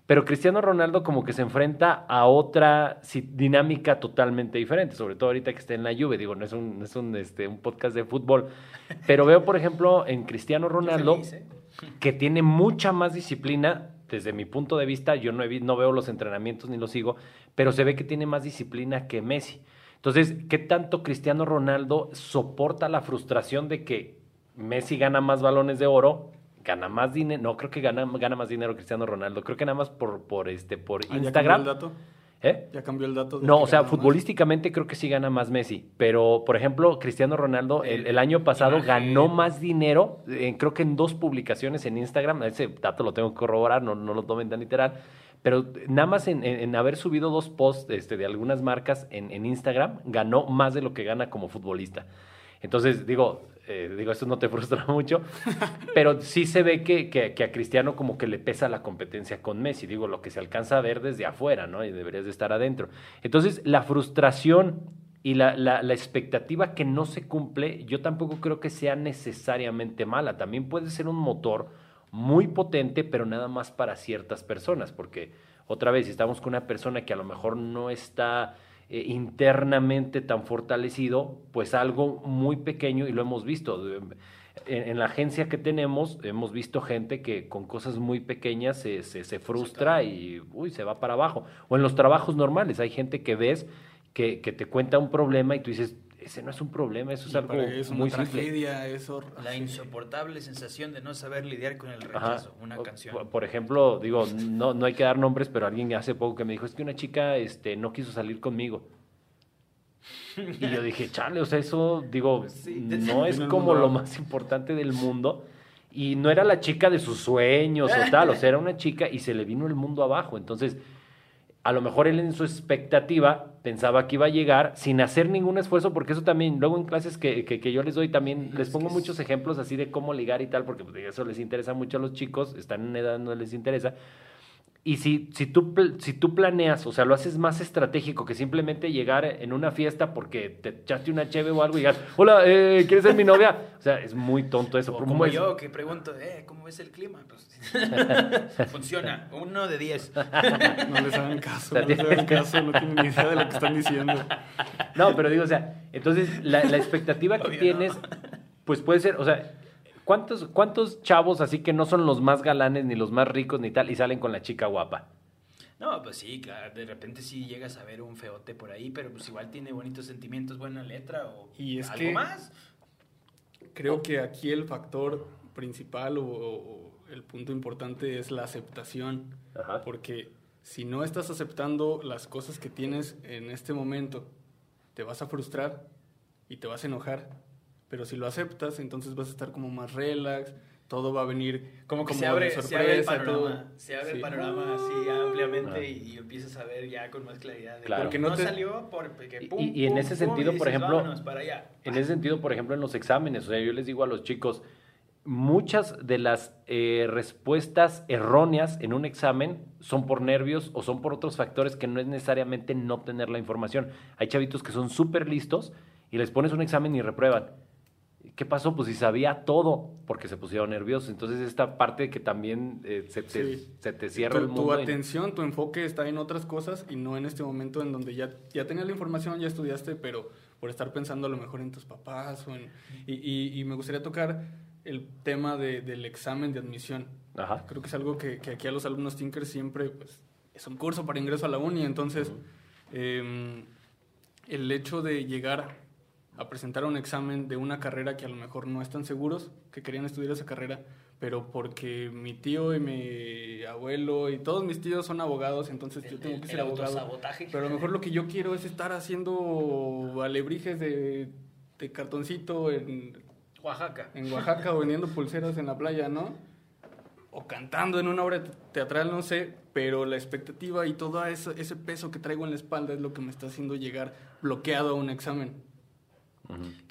Pero Cristiano Ronaldo como que se enfrenta a otra dinámica totalmente diferente, sobre todo ahorita que está en la Juve. Digo, no es un, no es un, este, un podcast de fútbol. Pero veo, por ejemplo, en Cristiano Ronaldo ¿eh? que tiene mucha más disciplina. Desde mi punto de vista, yo no, he no veo los entrenamientos ni los sigo, pero se ve que tiene más disciplina que Messi. Entonces, ¿qué tanto Cristiano Ronaldo soporta la frustración de que Messi gana más balones de oro, gana más dinero? No, creo que gana, gana más dinero Cristiano Ronaldo. Creo que nada más por, por, este, por Ah, ¿Ya cambió Instagram. el dato? ¿Eh? ¿Ya cambió el dato? de No, que o sea, más? futbolísticamente creo que sí gana más Messi, pero por ejemplo, Cristiano Ronaldo el, el año pasado Imagen. ganó más dinero, en- creo que en dos publicaciones en Instagram, ese dato lo tengo que corroborar, no, no lo tomen tan literal, pero nada más en, en- en haber subido dos posts este, de algunas marcas en, en Instagram, ganó más de lo que gana como futbolista. Entonces, digo, eh, digo, esto no te frustra mucho, pero sí se ve que, que- que a Cristiano como que le pesa la competencia con Messi, digo, lo que se alcanza a ver desde afuera, ¿no? Y deberías de estar adentro. Entonces, la frustración y la, la- la expectativa que no se cumple, yo tampoco creo que sea necesariamente mala. También puede ser un motor muy potente, pero nada más para ciertas personas, porque otra vez, si estamos con una persona que a lo mejor no está eh, internamente tan fortalecido, pues algo muy pequeño, y lo hemos visto. En, en la agencia que tenemos, hemos visto gente que con cosas muy pequeñas se, se, se frustra y uy, se va para abajo. O en los trabajos normales, hay gente que ves que, que te cuenta un problema y tú dices, ese no es un problema, eso es Y algo es una muy simple. tragedia, es hor- La sí. insoportable sensación de no saber lidiar con el Ajá. rechazo. Una canción. Por, ejemplo, digo, no, no hay que dar nombres, pero alguien hace poco que me dijo, es que una chica este, no quiso salir conmigo. Y yo dije, chale, o sea, eso, digo, sí, no es como lo más importante del mundo. Y no era la chica de sus sueños o tal, o sea, era una chica y se le vino el mundo abajo. Entonces, a lo mejor él en su expectativa pensaba que iba a llegar sin hacer ningún esfuerzo, porque eso también, luego en clases que, que, que yo les doy también, les pongo muchos ejemplos así de cómo ligar y tal, porque pues, eso les interesa mucho a los chicos, están en edad donde les interesa. Y si, si, tú, si tú planeas, o sea, lo haces más estratégico que simplemente llegar en una fiesta porque te echaste una cheve o algo y digas, hola, eh, ¿quieres ser mi novia? O sea, es muy tonto eso. O como yo que pregunto, eh, ¿cómo ves el clima? Pues, funciona, uno de diez. No les hagan caso, no les hagan caso, no tienen ni idea de lo que están diciendo. No, pero digo, o sea, entonces la, la expectativa que Obvio, tienes, pues puede ser, o sea, ¿cuántos, ¿cuántos chavos así que no son los más galanes ni los más ricos ni tal y salen con la chica guapa? No, pues sí, claro, de repente sí llegas a ver un feote por ahí, pero pues igual tiene bonitos sentimientos, buena letra o Y es algo que- más. Creo que aquí el factor principal o, o el punto importante es la aceptación. Ajá. Porque si no estás aceptando las cosas que tienes en este momento, te vas a frustrar y te vas a enojar. Pero si lo aceptas, entonces vas a estar como más relax, todo va a venir Como que como se abre, de se abre el sorpresa, todo. panorama, se abre el panorama así ampliamente Ah. y, y empiezas a ver ya con más claridad. de Claro. Porque no, no te- salió porque Y- pum, y- y en pum, ese sentido, por ejemplo, "Vámonos para allá. En ese sentido, por ejemplo, en los exámenes, o sea, yo les digo a los chicos, muchas de las eh, respuestas erróneas en un examen son por nervios o son por otros factores que no es necesariamente no tener la información. Hay chavitos que son súper listos y les pones un examen y reprueban. ¿Qué pasó? Pues si sabía todo, porque se pusieron nerviosos. Entonces, esta parte que también eh, se, te, Sí. se te cierra tu, el tu mundo. en- atención, tu enfoque está en otras cosas y no en este momento en donde ya, ya tenías la información, ya estudiaste, pero por estar pensando a lo mejor en tus papás. O en, y, y- y me gustaría tocar el tema de- del examen de admisión. Ajá. Creo que es algo que, que aquí a los alumnos Tinker siempre pues, es un curso para ingreso a la uni, entonces eh, el hecho de llegar a presentar un examen de una carrera que a lo mejor no están seguros que querían estudiar esa carrera, pero porque mi tío y mi abuelo y todos mis tíos son abogados, entonces yo tengo que el ser abogado. Pero a lo mejor lo que yo quiero es estar haciendo alebrijes de, de cartoncito en Oaxaca. En Oaxaca o vendiendo pulseras en la playa, ¿no? O cantando en una obra teatral, no sé, pero la expectativa y todo ese, ese peso que traigo en la espalda es lo que me está haciendo llegar bloqueado a un examen.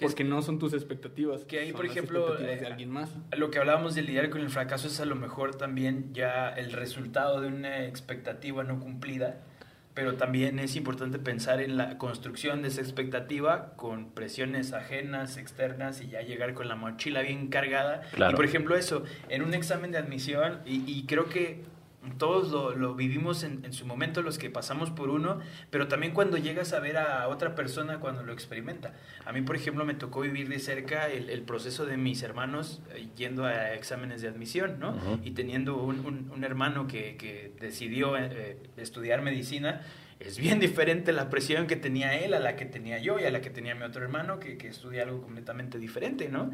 Porque no son tus expectativas. Que ahí, son por ejemplo, expectativas de eh, alguien más. Lo que hablábamos de lidiar con el fracaso es a lo mejor también ya el resultado de una expectativa no cumplida, pero también es importante pensar en la construcción de esa expectativa con presiones ajenas, externas y ya llegar con la mochila bien cargada. Claro. Y por ejemplo eso, en un examen de admisión, y, y creo que todos lo, lo vivimos en, en su momento los que pasamos por uno, pero también cuando llegas a ver a otra persona cuando lo experimenta. A mí, por ejemplo, me tocó vivir de cerca el, el proceso de mis hermanos eh, yendo a exámenes de admisión, ¿no? Y teniendo un, un- un hermano que, que decidió eh, eh, estudiar medicina, es bien diferente la presión que tenía él a la que tenía yo y a la que tenía mi otro hermano que, que estudia algo completamente diferente, ¿no?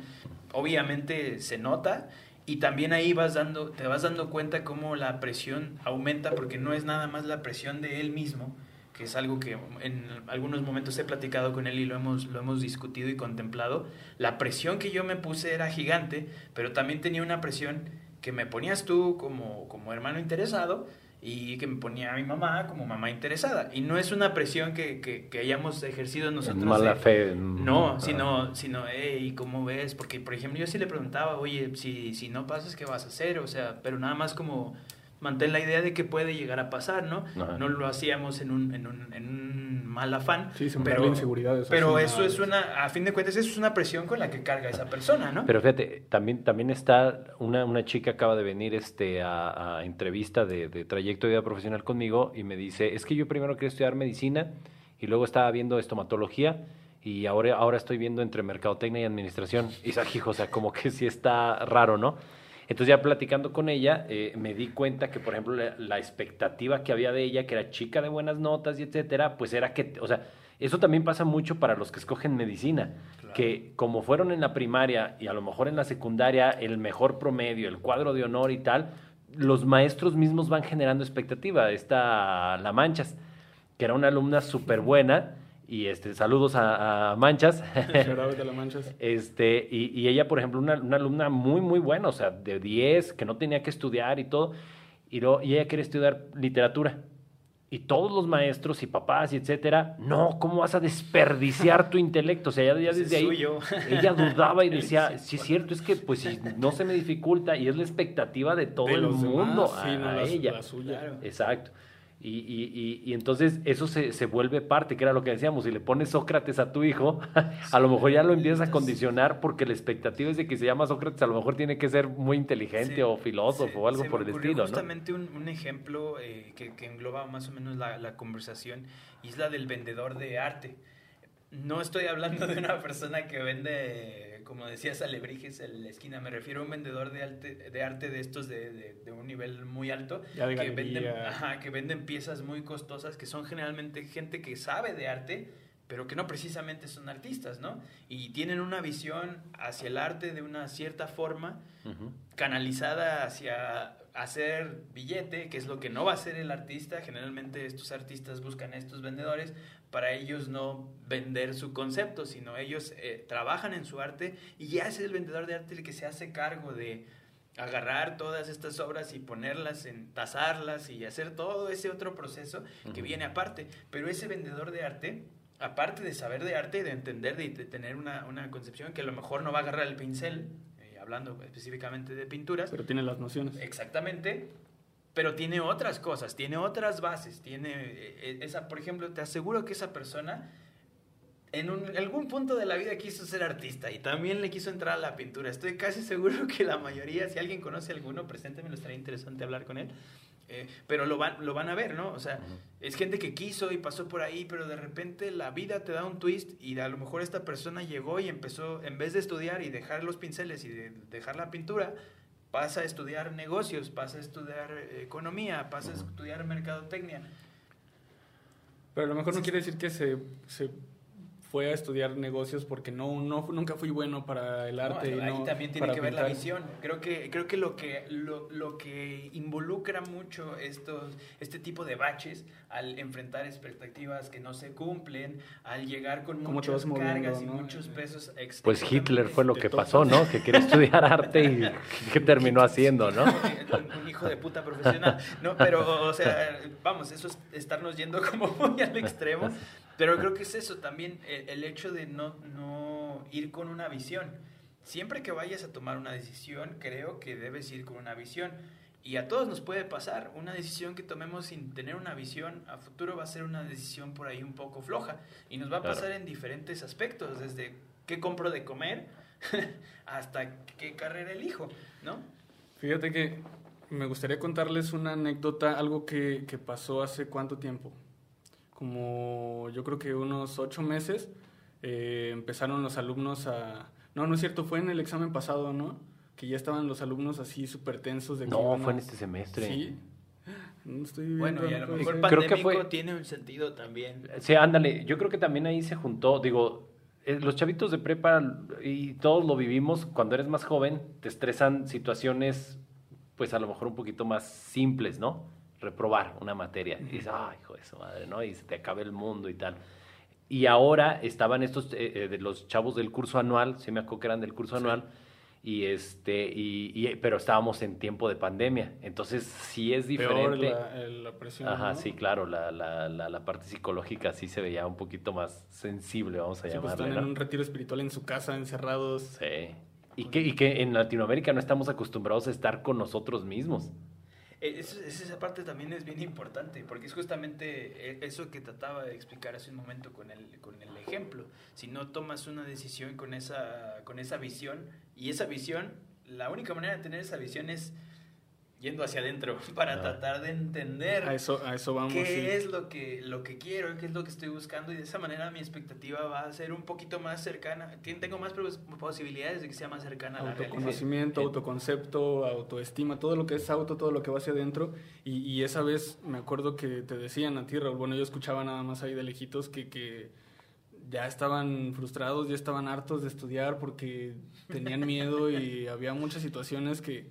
Obviamente se nota y también ahí vas dando, te vas dando cuenta cómo la presión aumenta porque no es nada más la presión de él mismo, que es algo que en algunos momentos he platicado con él y lo hemos, lo hemos discutido y contemplado. La presión que yo me puse era gigante, pero también tenía una presión que me ponías tú como, como hermano interesado y que me ponía mi mamá como mamá interesada. Y no es una presión que, que, que hayamos ejercido nosotros. Mala de- fe. no, Ah. sino, sino, hey, ¿cómo ves? Porque, por ejemplo, yo sí le preguntaba, oye, si, si no pasas, ¿qué vas a hacer? O sea, pero nada más como mantén la idea de que puede llegar a pasar, ¿no? Ajá. No lo hacíamos en un, en un, en un mal afán. Sí, pero, inseguridad, eso Pero eso es una, a fin de cuentas, eso es una presión con la que carga esa persona, ¿no? Pero fíjate, también, también está una, una chica acaba de venir este, a, a entrevista de, de trayecto de vida profesional conmigo y me dice, es que yo primero quería estudiar medicina y luego estaba viendo estomatología y ahora, ahora estoy viendo entre mercadotecnia y administración. Y hijo, o sea, como que sí está raro, ¿no? Entonces ya platicando con ella, eh, me di cuenta que, por ejemplo, la, la expectativa que había de ella, que era chica de buenas notas y etcétera, pues era que, o sea, eso también pasa mucho para los que escogen medicina, que como fueron en la primaria y a lo mejor en la secundaria el mejor promedio, el cuadro de honor y tal, los maestros mismos van generando expectativa. Esta La Manchas, que era una alumna súper buena, y este, saludos a, a Manchas. Shout out a la manchas. Este, y, y ella, por ejemplo, una, una alumna muy, muy buena, o sea, de 10, que no tenía que estudiar y todo, y, luego- y ella quería estudiar literatura. Y todos los maestros y papás y etcétera, no, ¿cómo vas a desperdiciar tu intelecto? O sea, ya, ya desde es ahí suyo. ella dudaba y decía, Sí, sí es cierto, es que pues si no se me dificulta y es la expectativa de todo De el mundo demás, a, sí, no, a la- ella. la suya. Claro. Exacto. Y, y, y, y entonces eso se, se vuelve parte, que era lo que decíamos, si le pones Sócrates a tu hijo, a lo mejor ya lo empiezas a condicionar porque la expectativa es de que se llama Sócrates, a lo mejor tiene que ser muy inteligente Sí, o filósofo se- o algo por el estilo, ¿no? justamente un, un ejemplo eh, que, que engloba más o menos la, la conversación es la del vendedor de arte. No estoy hablando de una persona que vende, como decías, alebrijes en la esquina. Me refiero a un vendedor de arte de, arte de estos de, de- de un nivel muy alto. Ya de que, venden, ajá, que venden piezas muy costosas, que son generalmente gente que sabe de arte, pero que no precisamente son artistas, ¿no? Y tienen una visión hacia el arte de una cierta forma canalizada hacia hacer billete, que es lo que no va a hacer el artista. Generalmente estos artistas buscan a estos vendedores para ellos no vender su concepto, sino ellos eh, trabajan en su arte y ya es el vendedor de arte el que se hace cargo de agarrar todas estas obras y ponerlas en tasarlas y hacer todo ese otro proceso que viene aparte. Pero ese vendedor de arte, aparte de saber de arte, de entender, de, de tener una, una concepción que a lo mejor no va a agarrar el pincel, hablando específicamente de pinturas, Pero tiene las nociones. Exactamente. Pero tiene otras cosas, tiene otras bases, tiene eh, esa, por ejemplo, te aseguro que esa persona en un- algún punto de la vida quiso ser artista y también le quiso entrar a la pintura. Estoy casi seguro que la mayoría, si alguien conoce alguno, presénteme, lo estaría interesante hablar con él. Eh, pero lo van, lo van a ver, ¿no? O sea, es gente que quiso y pasó por ahí, pero de repente la vida te da un twist y a lo mejor esta persona llegó y empezó, en vez de estudiar y dejar los pinceles y de dejar la pintura, pasa a estudiar negocios, pasa a estudiar eh, economía, pasa a estudiar mercadotecnia. Pero a lo mejor no quiere decir que se, se fue a estudiar negocios porque no, no nunca fui bueno para el arte. No, ahí no también tiene para que ver la visión. Creo que, creo que lo que lo, lo que involucra mucho estos, este tipo de baches al enfrentar expectativas que no se cumplen, al llegar con muchas moviendo, cargas y ¿no? muchos pesos extra. Pues Hitler fue lo que pasó, ¿no? Que quería estudiar arte y ¿qué terminó haciendo, no? Un, un hijo de puta profesional. No, pero, o sea, vamos, eso es estarnos yendo como muy al extremo. Pero creo que es eso también, el, el hecho de no, no ir con una visión. Siempre que vayas a tomar una decisión, creo que debes ir con una visión. Y a todos nos puede pasar, una decisión que tomemos sin tener una visión a futuro va a ser una decisión por ahí un poco floja. Y nos va a Claro. pasar en diferentes aspectos, desde qué compro de comer hasta qué carrera elijo, ¿no? Fíjate que me gustaría contarles una anécdota, algo que, que pasó hace cuánto tiempo. Como yo creo que unos ocho meses eh, empezaron los alumnos a... No, no es cierto, fue en el examen pasado, ¿no? Que ya estaban los alumnos así súper tensos de que No, iban fue en este semestre. Sí. No estoy Bueno, y a lo mejor. Creo que pandémico fue- tiene un sentido también. Sí, ándale, yo creo que también ahí se juntó, digo, eh, los chavitos de prepa y todos lo vivimos, cuando eres más joven, te estresan situaciones, pues a lo mejor un poquito más simples, ¿no? Reprobar una materia. Y dices, ay, hijo de su madre, ¿no? Y se te acaba el mundo y tal. Y ahora estaban estos, eh, eh, de los chavos del curso anual, se me acuerdo que eran del curso anual, y este, y, y- pero estábamos en tiempo de pandemia. Entonces, sí es Peor diferente. la, el- la presión. Ajá, ¿no? sí, claro, la, la, la, la parte psicológica sí se veía un poquito más sensible, vamos a Sí, pues están en un retiro espiritual en su casa, encerrados. Sí. Y que, y que en Latinoamérica no estamos acostumbrados a estar con nosotros mismos. Eh, es- esa parte también es bien importante, porque es justamente eh, eso que trataba de explicar hace un momento con el, con el ejemplo. Si no tomas una decisión con esa, con esa visión, y esa visión, la única manera de tener esa visión es yendo hacia adentro, para Ah. tratar de entender A eso, a eso vamos. qué sí. es lo que, lo que quiero, qué es lo que estoy buscando, y de esa manera mi expectativa va a ser un poquito más cercana, tengo más pos- posibilidades de que sea más cercana a la realidad. Autoconocimiento, autoconcepto, autoestima, todo lo que es auto, todo lo que va hacia adentro. Y, y esa vez me acuerdo que te decían a ti, Raúl, bueno, yo escuchaba nada más ahí de lejitos que, que ya estaban frustrados, ya estaban hartos de estudiar porque tenían miedo y había muchas situaciones que,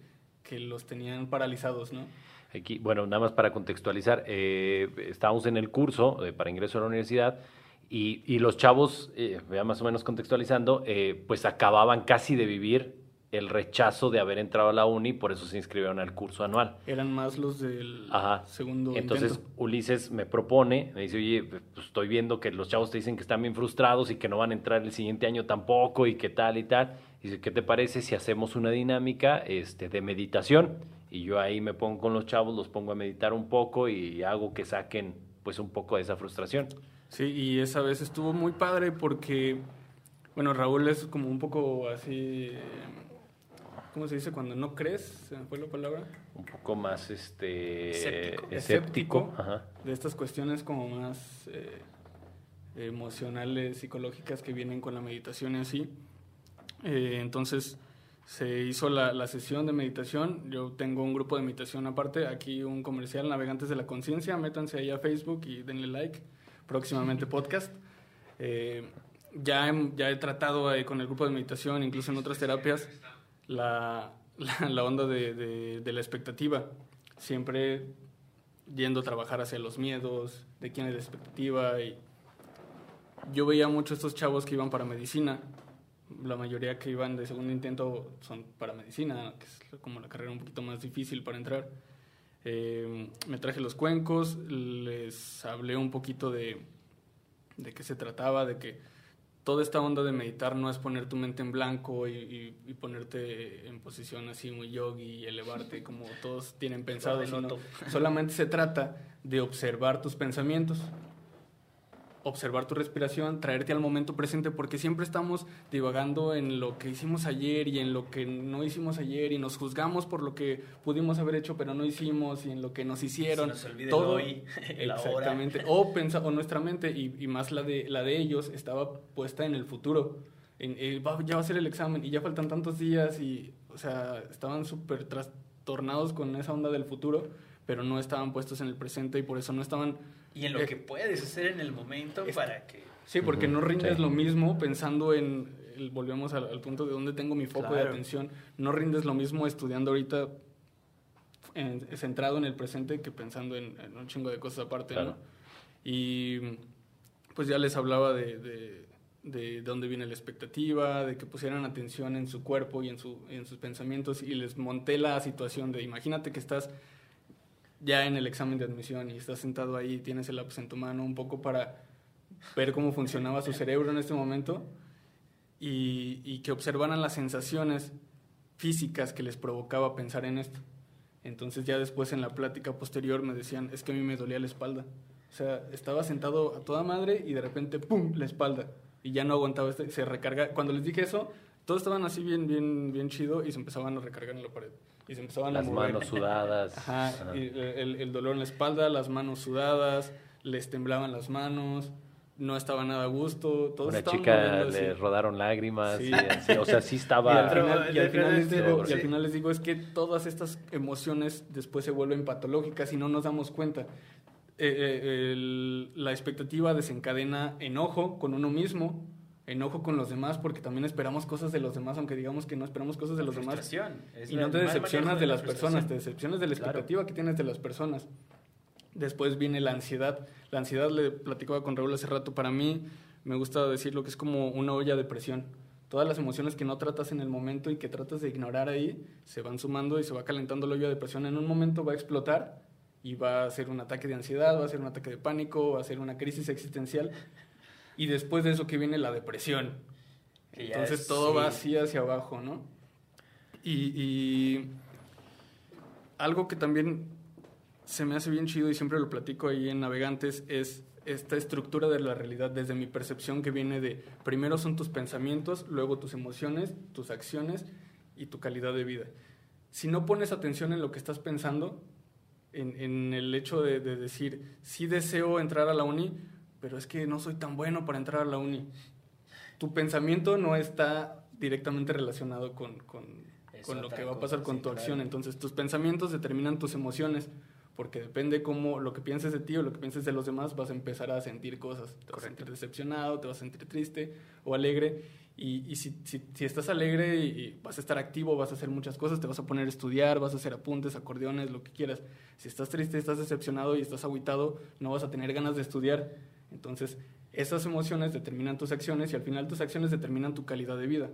que los tenían paralizados, ¿no? Aquí, bueno, nada más para contextualizar, eh, estábamos en el curso eh, para ingreso a la universidad y, y los chavos, eh, ya más o menos contextualizando, eh, pues acababan casi de vivir el rechazo de haber entrado a la uni, por eso se inscribieron al curso anual. Eran más los del Ajá. segundo Entonces intento. Ulises me propone, me dice, oye, pues estoy viendo que los chavos te dicen que están bien frustrados y que no van a entrar el siguiente año tampoco y que tal y tal. Dice, ¿qué te parece si hacemos una dinámica este, de meditación? Y yo ahí me pongo con los chavos, los pongo a meditar un poco y hago que saquen pues un poco de esa frustración. Sí, y esa vez estuvo muy padre porque, bueno, Raúl es como un poco así, ¿cómo se dice? Cuando no crees, ¿se me fue la palabra? Un poco más este Escéptico. escéptico. Ajá. De estas cuestiones como más eh, emocionales, psicológicas que vienen con la meditación y así. Eh, entonces se hizo la, sesión de meditación. Yo tengo un grupo de meditación aparte. Aquí un comercial, Navegantes de la Conciencia. Métanse ahí a Facebook y denle like. Próximamente podcast. Eh, ya, he, ya he tratado con el grupo de meditación, incluso en otras terapias, la, la, onda de la expectativa. Siempre yendo a trabajar hacia los miedos, de quién es la expectativa. Y yo veía mucho estos chavos que iban para medicina. La mayoría que iban de segundo intento son para medicina, que es como la carrera un poquito más difícil para entrar. Eh, me traje los cuencos, les hablé un poquito de, de qué se trataba, de que toda esta onda de meditar no es poner tu mente en blanco y, y, y ponerte en posición así muy yogi y elevarte como todos tienen pensado, sino solamente se trata de observar tus pensamientos, observar tu respiración, traerte al momento presente, porque siempre estamos divagando en lo que hicimos ayer y en lo que no hicimos ayer y nos juzgamos por lo que pudimos haber hecho pero no hicimos y en lo que nos hicieron. Se nos Todo, el hoy, el ahora. exactamente. O, pensa, o nuestra mente, y, y más la de, la de ellos, estaba puesta en el futuro. En, eh, va- ya va a ser el examen y ya faltan tantos días y, o sea, estaban súper trastornados con esa onda del futuro, pero no estaban puestos en el presente y por eso no estaban Y en lo Eh, que puedes hacer en el momento es- para que... Sí, porque no rindes lo mismo pensando en, volvemos al, punto de dónde tengo mi foco de atención, no rindes lo mismo estudiando ahorita centrado en el presente que pensando en, un chingo de cosas aparte, ¿no? Y pues ya les hablaba de, de, dónde viene la expectativa, de que pusieran atención en su cuerpo y en, su, en sus pensamientos y les monté la situación de imagínate que estás ya en el examen de admisión y estás sentado ahí y tienes el lápiz en tu mano un poco para ver cómo funcionaba su cerebro en este momento y, y que observaran las sensaciones físicas que les provocaba pensar en esto. Entonces ya después en la plática posterior me decían, es que a mí me dolía la espalda. O sea, estaba sentado a toda madre y de repente, ¡pum!, la espalda. Y ya no aguantaba, este, se recarga. Cuando les dije eso, todos estaban así bien, bien, bien chido y se empezaban a recargar en la pared. Y se empezaban las a mover. manos sudadas. Ajá, Y el, el dolor en la espalda, las manos sudadas, les temblaban las manos no estaba nada a gusto. Todos Una chica le rodaron lágrimas. o sea, sí estaba. Y al, final, les digo, y al final les digo, es que todas estas emociones después se vuelven patológicas y no nos damos cuenta. Eh, eh, la expectativa desencadena enojo con uno mismo, enojo con los demás, porque también esperamos cosas de los demás, aunque digamos que no esperamos cosas de los demás. y no te decepcionas de las personas, te decepcionas de la expectativa que tienes de las personas. Después viene la ansiedad. La ansiedad, le platicaba con Raúl hace rato, para mí me gusta decirlo que es como una olla de presión. Todas las emociones que no tratas en el momento y que tratas de ignorar ahí, se van sumando y se va calentando la olla de presión. En un momento va a explotar y va a ser un ataque de ansiedad, va a ser un ataque de pánico, va a ser una crisis existencial. Y después de eso que viene la depresión. Entonces todo va así hacia abajo, ¿no? y algo que también se me hace bien chido y siempre lo platico ahí en Navegantes es esta estructura de la realidad desde mi percepción que viene de primero son tus pensamientos, luego tus emociones, tus acciones y tu calidad de vida. Si no pones atención en lo que estás pensando, en, el hecho de, decir, sí deseo entrar a la uni, pero es que no soy tan bueno para entrar a la uni. Tu pensamiento no está directamente relacionado con, lo que va a pasar con tu acción. Entonces, tus pensamientos determinan tus emociones porque depende cómo lo que pienses de ti o lo que pienses de los demás, vas a empezar a sentir cosas. Te vas a sentir decepcionado, te vas a sentir triste o alegre. Y, si, si, estás alegre y, vas a estar activo, vas a hacer muchas cosas, te vas a poner a estudiar, vas a hacer apuntes, acordeones, lo que quieras. Si estás triste, estás decepcionado y estás aguitado, no vas a tener ganas de estudiar. Entonces, esas emociones determinan tus acciones y al final tus acciones determinan tu calidad de vida.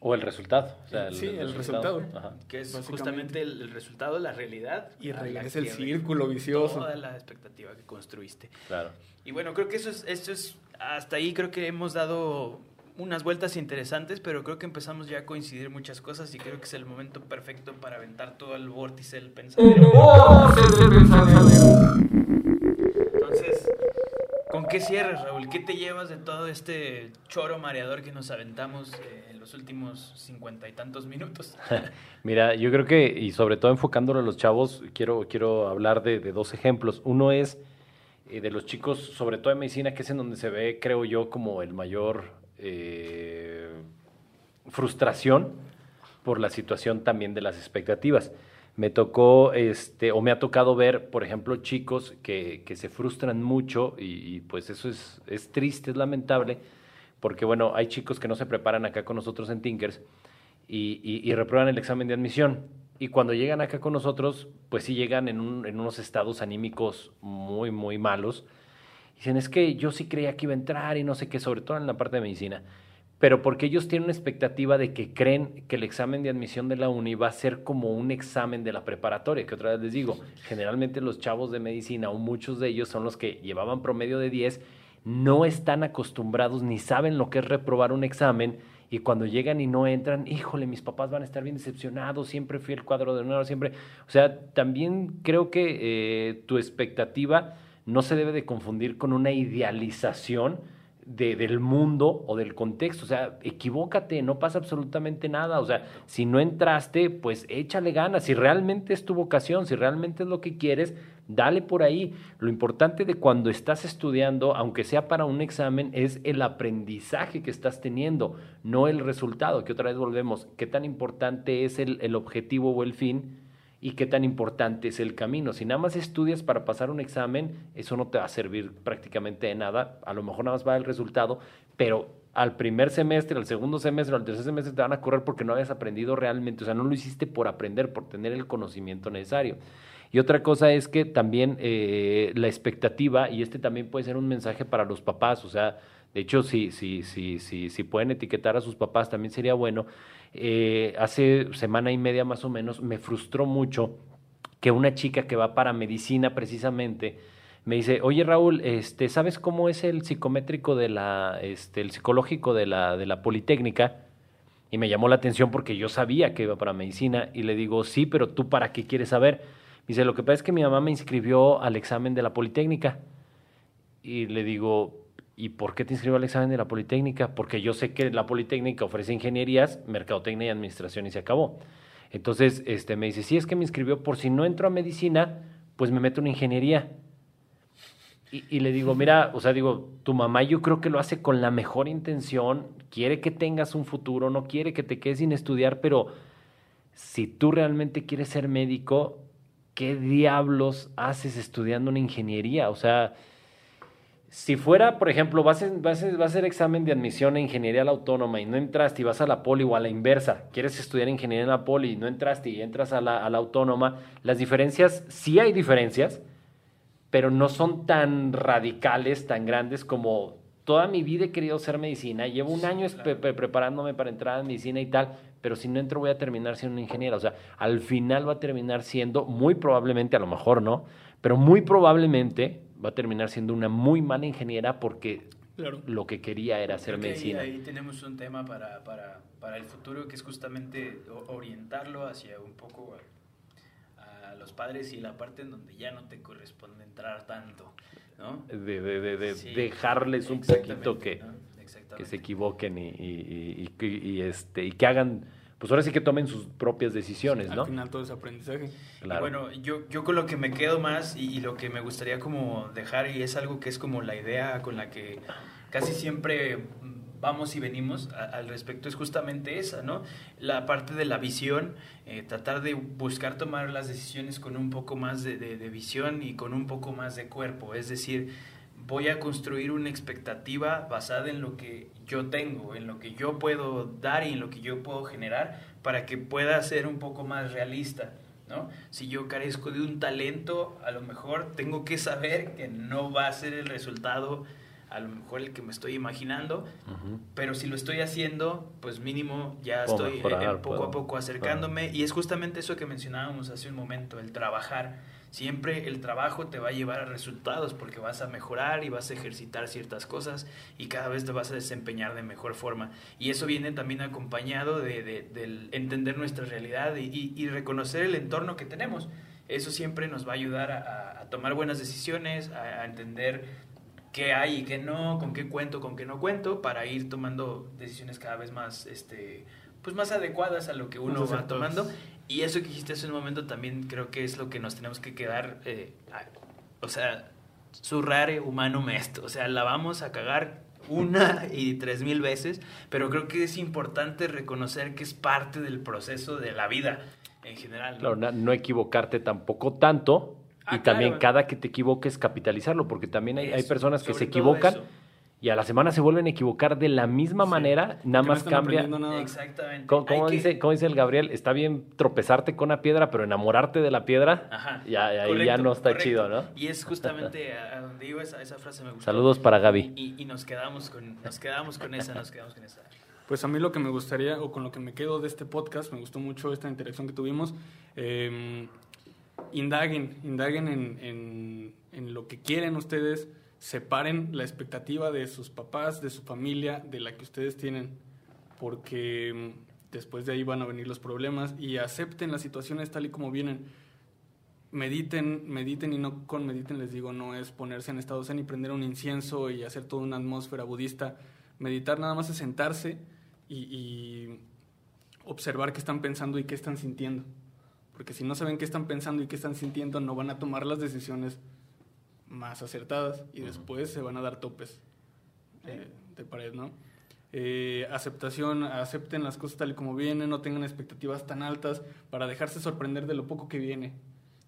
O el resultado. sí, el, resultado. Que es justamente el, resultado, la realidad. Y es el círculo vicioso. Toda la expectativa que construiste. Claro. Y bueno, creo que eso es, eso es, hasta ahí creo que hemos dado unas vueltas interesantes, pero creo que empezamos ya a coincidir muchas cosas y creo que es el momento perfecto para aventar todo el vórtice del pensamiento. Entonces, ¿con qué cierres, Raúl? ¿Qué te llevas de todo este choro mareador que nos aventamos? Eh, últimos cincuenta y tantos minutos. Mira, yo creo que, y sobre todo enfocándolo a los chavos, quiero, quiero hablar de, dos ejemplos. Uno es eh, de los chicos, sobre todo en medicina, que es en donde se ve, creo yo, como el mayor eh, frustración por la situación también de las expectativas. Me tocó, este, o me ha tocado ver, por ejemplo, chicos que, que se frustran mucho y, pues eso es, es triste, es lamentable, porque bueno, hay chicos que no se preparan acá con nosotros en Tinkers y, y, reprueban el examen de admisión. Y cuando llegan acá con nosotros, pues sí llegan en, unos estados anímicos muy, muy malos. Dicen, es que yo sí creía que iba a entrar y no sé qué, sobre todo en la parte de medicina. Pero porque ellos tienen una expectativa de que creen que el examen de admisión de la uni va a ser como un examen de la preparatoria, que otra vez les digo, generalmente los chavos de medicina o muchos de ellos son los que llevaban promedio de 10 no están acostumbrados ni saben lo que es reprobar un examen y cuando llegan y no entran, híjole, mis papás van a estar bien decepcionados, siempre fui el cuadro de honor, siempre. O sea, también creo que eh, tu expectativa no se debe de confundir con una idealización de, del mundo o del contexto. O sea, equivócate, no pasa absolutamente nada. O sea, si no entraste, pues échale ganas. Si realmente es tu vocación, si realmente es lo que quieres, dale por ahí. Lo importante de cuando estás estudiando, aunque sea para un examen, es el aprendizaje que estás teniendo, no el resultado. Que otra vez volvemos, qué tan importante es el, el objetivo o el fin y qué tan importante es el camino. Si nada más estudias para pasar un examen, eso no te va a servir prácticamente de nada. A lo mejor nada más va el resultado, pero al primer semestre, al segundo semestre, al tercer semestre te van a correr porque no habías aprendido realmente. O sea, no lo hiciste por aprender, por tener el conocimiento necesario. Y otra cosa es que también eh, la expectativa, y este también puede ser un mensaje para los papás, o sea, de hecho, si, si, si, si, si pueden etiquetar a sus papás, también sería bueno. Eh, hace semana y media más o menos me frustró mucho que una chica que va para medicina precisamente me dice, oye Raúl, este, ¿sabes cómo es el psicométrico de la, este, el psicológico de la, de la Politécnica? Y me llamó la atención porque yo sabía que iba para medicina y le digo, sí, pero tú para qué quieres saber? Me dice, lo que pasa es que mi mamá me inscribió al examen de la Politécnica. Y le digo, ¿Y por qué te inscribo al examen de la Politécnica? Porque yo sé que la Politécnica ofrece ingenierías, mercadotecnia y administración y se acabó. Entonces, este, me dice, sí, es que me inscribió por si no entro a medicina, pues me meto en ingeniería. Y, y, le digo, mira, o sea, digo, tu mamá yo creo que lo hace con la mejor intención, quiere que tengas un futuro, no quiere que te quedes sin estudiar, pero si tú realmente quieres ser médico, ¿qué diablos haces estudiando una ingeniería? O sea, si fuera, por ejemplo, vas a, vas, a, hacer examen de admisión a ingeniería la autónoma y no entraste y vas a la poli o a la inversa, quieres estudiar ingeniería en la poli y no entraste y entras a la, a la autónoma, las diferencias, sí hay diferencias, pero no son tan radicales, tan grandes como toda mi vida he querido ser medicina, llevo un año pre preparándome para entrar a medicina y tal, pero si no entro voy a terminar siendo un ingeniero, o sea, al final va a terminar siendo, muy probablemente, a lo mejor no, pero muy probablemente va a terminar siendo una muy mala ingeniera porque claro. lo que quería era hacer Creo medicina. Ahí, ahí, tenemos un tema para, para, para, el futuro que es justamente orientarlo hacia un poco a, a, los padres y la parte en donde ya no te corresponde entrar tanto. ¿no? De, de, de, de sí, dejarles un poquito que, ¿no? que se equivoquen y, y, y, y, este, y que hagan pues ahora sí que tomen sus propias decisiones, sí, ¿no? Al final todo es aprendizaje. Claro. Y bueno, yo, yo con lo que me quedo más y, y, lo que me gustaría como dejar, y es algo que es como la idea con la que casi siempre vamos y venimos a, al respecto, es justamente esa, ¿no? La parte de la visión, eh, tratar de buscar tomar las decisiones con un poco más de, de, de visión y con un poco más de cuerpo, es decir, voy a construir una expectativa basada en lo que yo tengo, en lo que yo puedo dar y en lo que yo puedo generar para que pueda ser un poco más realista. ¿no? Si yo carezco de un talento, a lo mejor tengo que saber que no va a ser el resultado a lo mejor el que me estoy imaginando, uh -huh. pero si lo estoy haciendo, pues mínimo ya puedo estoy mejorar, eh, poco puedo, a poco acercándome y es justamente eso que mencionábamos hace un momento, el trabajar siempre el trabajo te va a llevar a resultados porque vas a mejorar y vas a ejercitar ciertas cosas y cada vez te vas a desempeñar de mejor forma. Y eso viene también acompañado de, de, de entender nuestra realidad y, y, y, reconocer el entorno que tenemos. Eso siempre nos va a ayudar a, a tomar buenas decisiones, a, a entender qué hay y qué no, con qué cuento, con qué no cuento, para ir tomando decisiones cada vez más, este, pues más adecuadas a lo que uno va tomando. Y eso que dijiste hace un momento también creo que es lo que nos tenemos que quedar, eh, o sea, surrare humano esto, o sea, la vamos a cagar una y tres mil veces, pero creo que es importante reconocer que es parte del proceso de la vida en general. ¿no? Claro, no equivocarte tampoco tanto, Ah, y también cada que te equivoques capitalizarlo, porque también hay, hay personas que se equivocan y a la semana se vuelven a equivocar de la misma sí, manera, nada más no cambia. Nada. Exactamente. ¿Cómo, cómo dice, que... ¿Cómo dice el Gabriel? Está bien tropezarte con una piedra, pero enamorarte de la piedra, Ajá. ya, ahí ya no está correcto. chido, ¿no? Y es justamente a donde digo esa, esa frase me gustó. Saludos para Gaby. Y, y, nos, quedamos con, nos quedamos con esa, nos quedamos con esa. Pues a mí lo que me gustaría, o con lo que me quedo de este podcast, me gustó mucho esta interacción que tuvimos. Eh, indaguen, indaguen en, en, en, lo que quieren ustedes, separen la expectativa de sus papás, de su familia, de la que ustedes tienen, porque mm, después de ahí van a venir los problemas y acepten las situaciones tal y como vienen. Mediten, mediten y no con mediten les digo, no es ponerse en estado zen y prender un incienso y hacer toda una atmósfera budista. Meditar nada más es sentarse y, y observar qué están pensando y qué están sintiendo porque si no saben qué están pensando y qué están sintiendo, no van a tomar las decisiones más acertadas y uh -huh. después se van a dar topes eh, de pared, ¿no? eh, aceptación, acepten las cosas tal y como vienen, no tengan expectativas tan altas para dejarse sorprender de lo poco que viene.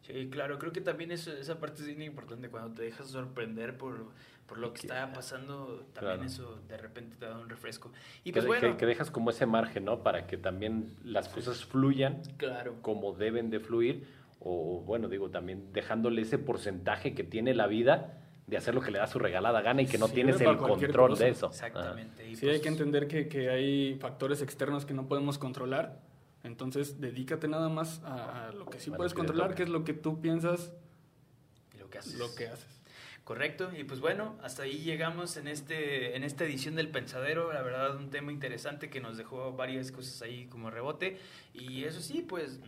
Sí, claro, creo que también eso, esa parte es bien importante cuando te dejas sorprender por, por lo que está pasando, también Claro. eso de repente te da un refresco. Y que, pues bueno, que- que dejas como ese margen, ¿no? Para que también las cosas fluyan claro. como deben de fluir, o bueno, digo, también dejándole ese porcentaje que tiene la vida de hacer lo que le da su regalada gana y que no Sí, tienes el control cosa. de eso. Exactamente. y Sí, hay pues, que entender que, que hay factores externos que no podemos controlar, entonces dedícate nada más a, a lo que sí puedes que controlar, que es lo que tú piensas, lo que haces. lo que haces. Correcto, y pues bueno, hasta ahí llegamos en este en esta edición del Pensadero, la verdad un tema interesante que nos dejó varias cosas ahí como rebote y eso sí, pues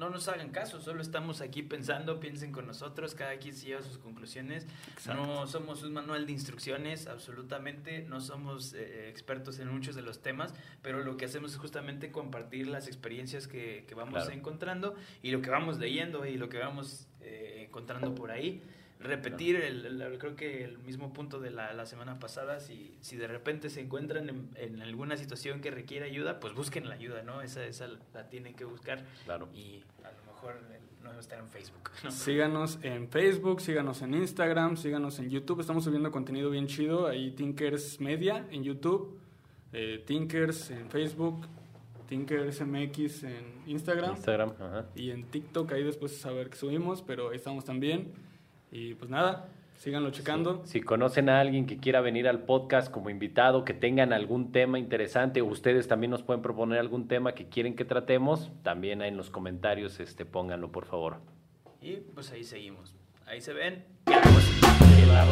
no nos hagan caso, solo estamos aquí pensando, piensen con nosotros, cada quien se lleva sus conclusiones, Exacto. no somos un manual de instrucciones, absolutamente, no somos eh, expertos en muchos de los temas, pero lo que hacemos es justamente compartir las experiencias que, que vamos Claro. encontrando y lo que vamos leyendo y lo que vamos eh, encontrando por ahí repetir el, el- creo que el mismo punto de la, la semana pasada si, si de repente se encuentran en, en alguna situación que requiere ayuda pues busquen la ayuda no esa esa la tienen que buscar Claro. y a lo mejor no estar en Facebook ¿no? Síganos en Facebook, síganos en Instagram, síganos en YouTube. Estamos subiendo contenido bien chido. Ahí Tinkers Media en YouTube, eh, Tinkers en Facebook, Tinkers MX en Instagram Instagram, ajá. y en TikTok. Ahí después a ver qué subimos, pero ahí estamos también. Y pues nada, síganlo checando. Si conocen a alguien que quiera venir al podcast como invitado, que tengan algún tema interesante, o ustedes también nos pueden proponer algún tema que quieren que tratemos, también ahí en los comentarios este, pónganlo, por favor. y pues ahí seguimos ahí se ven la.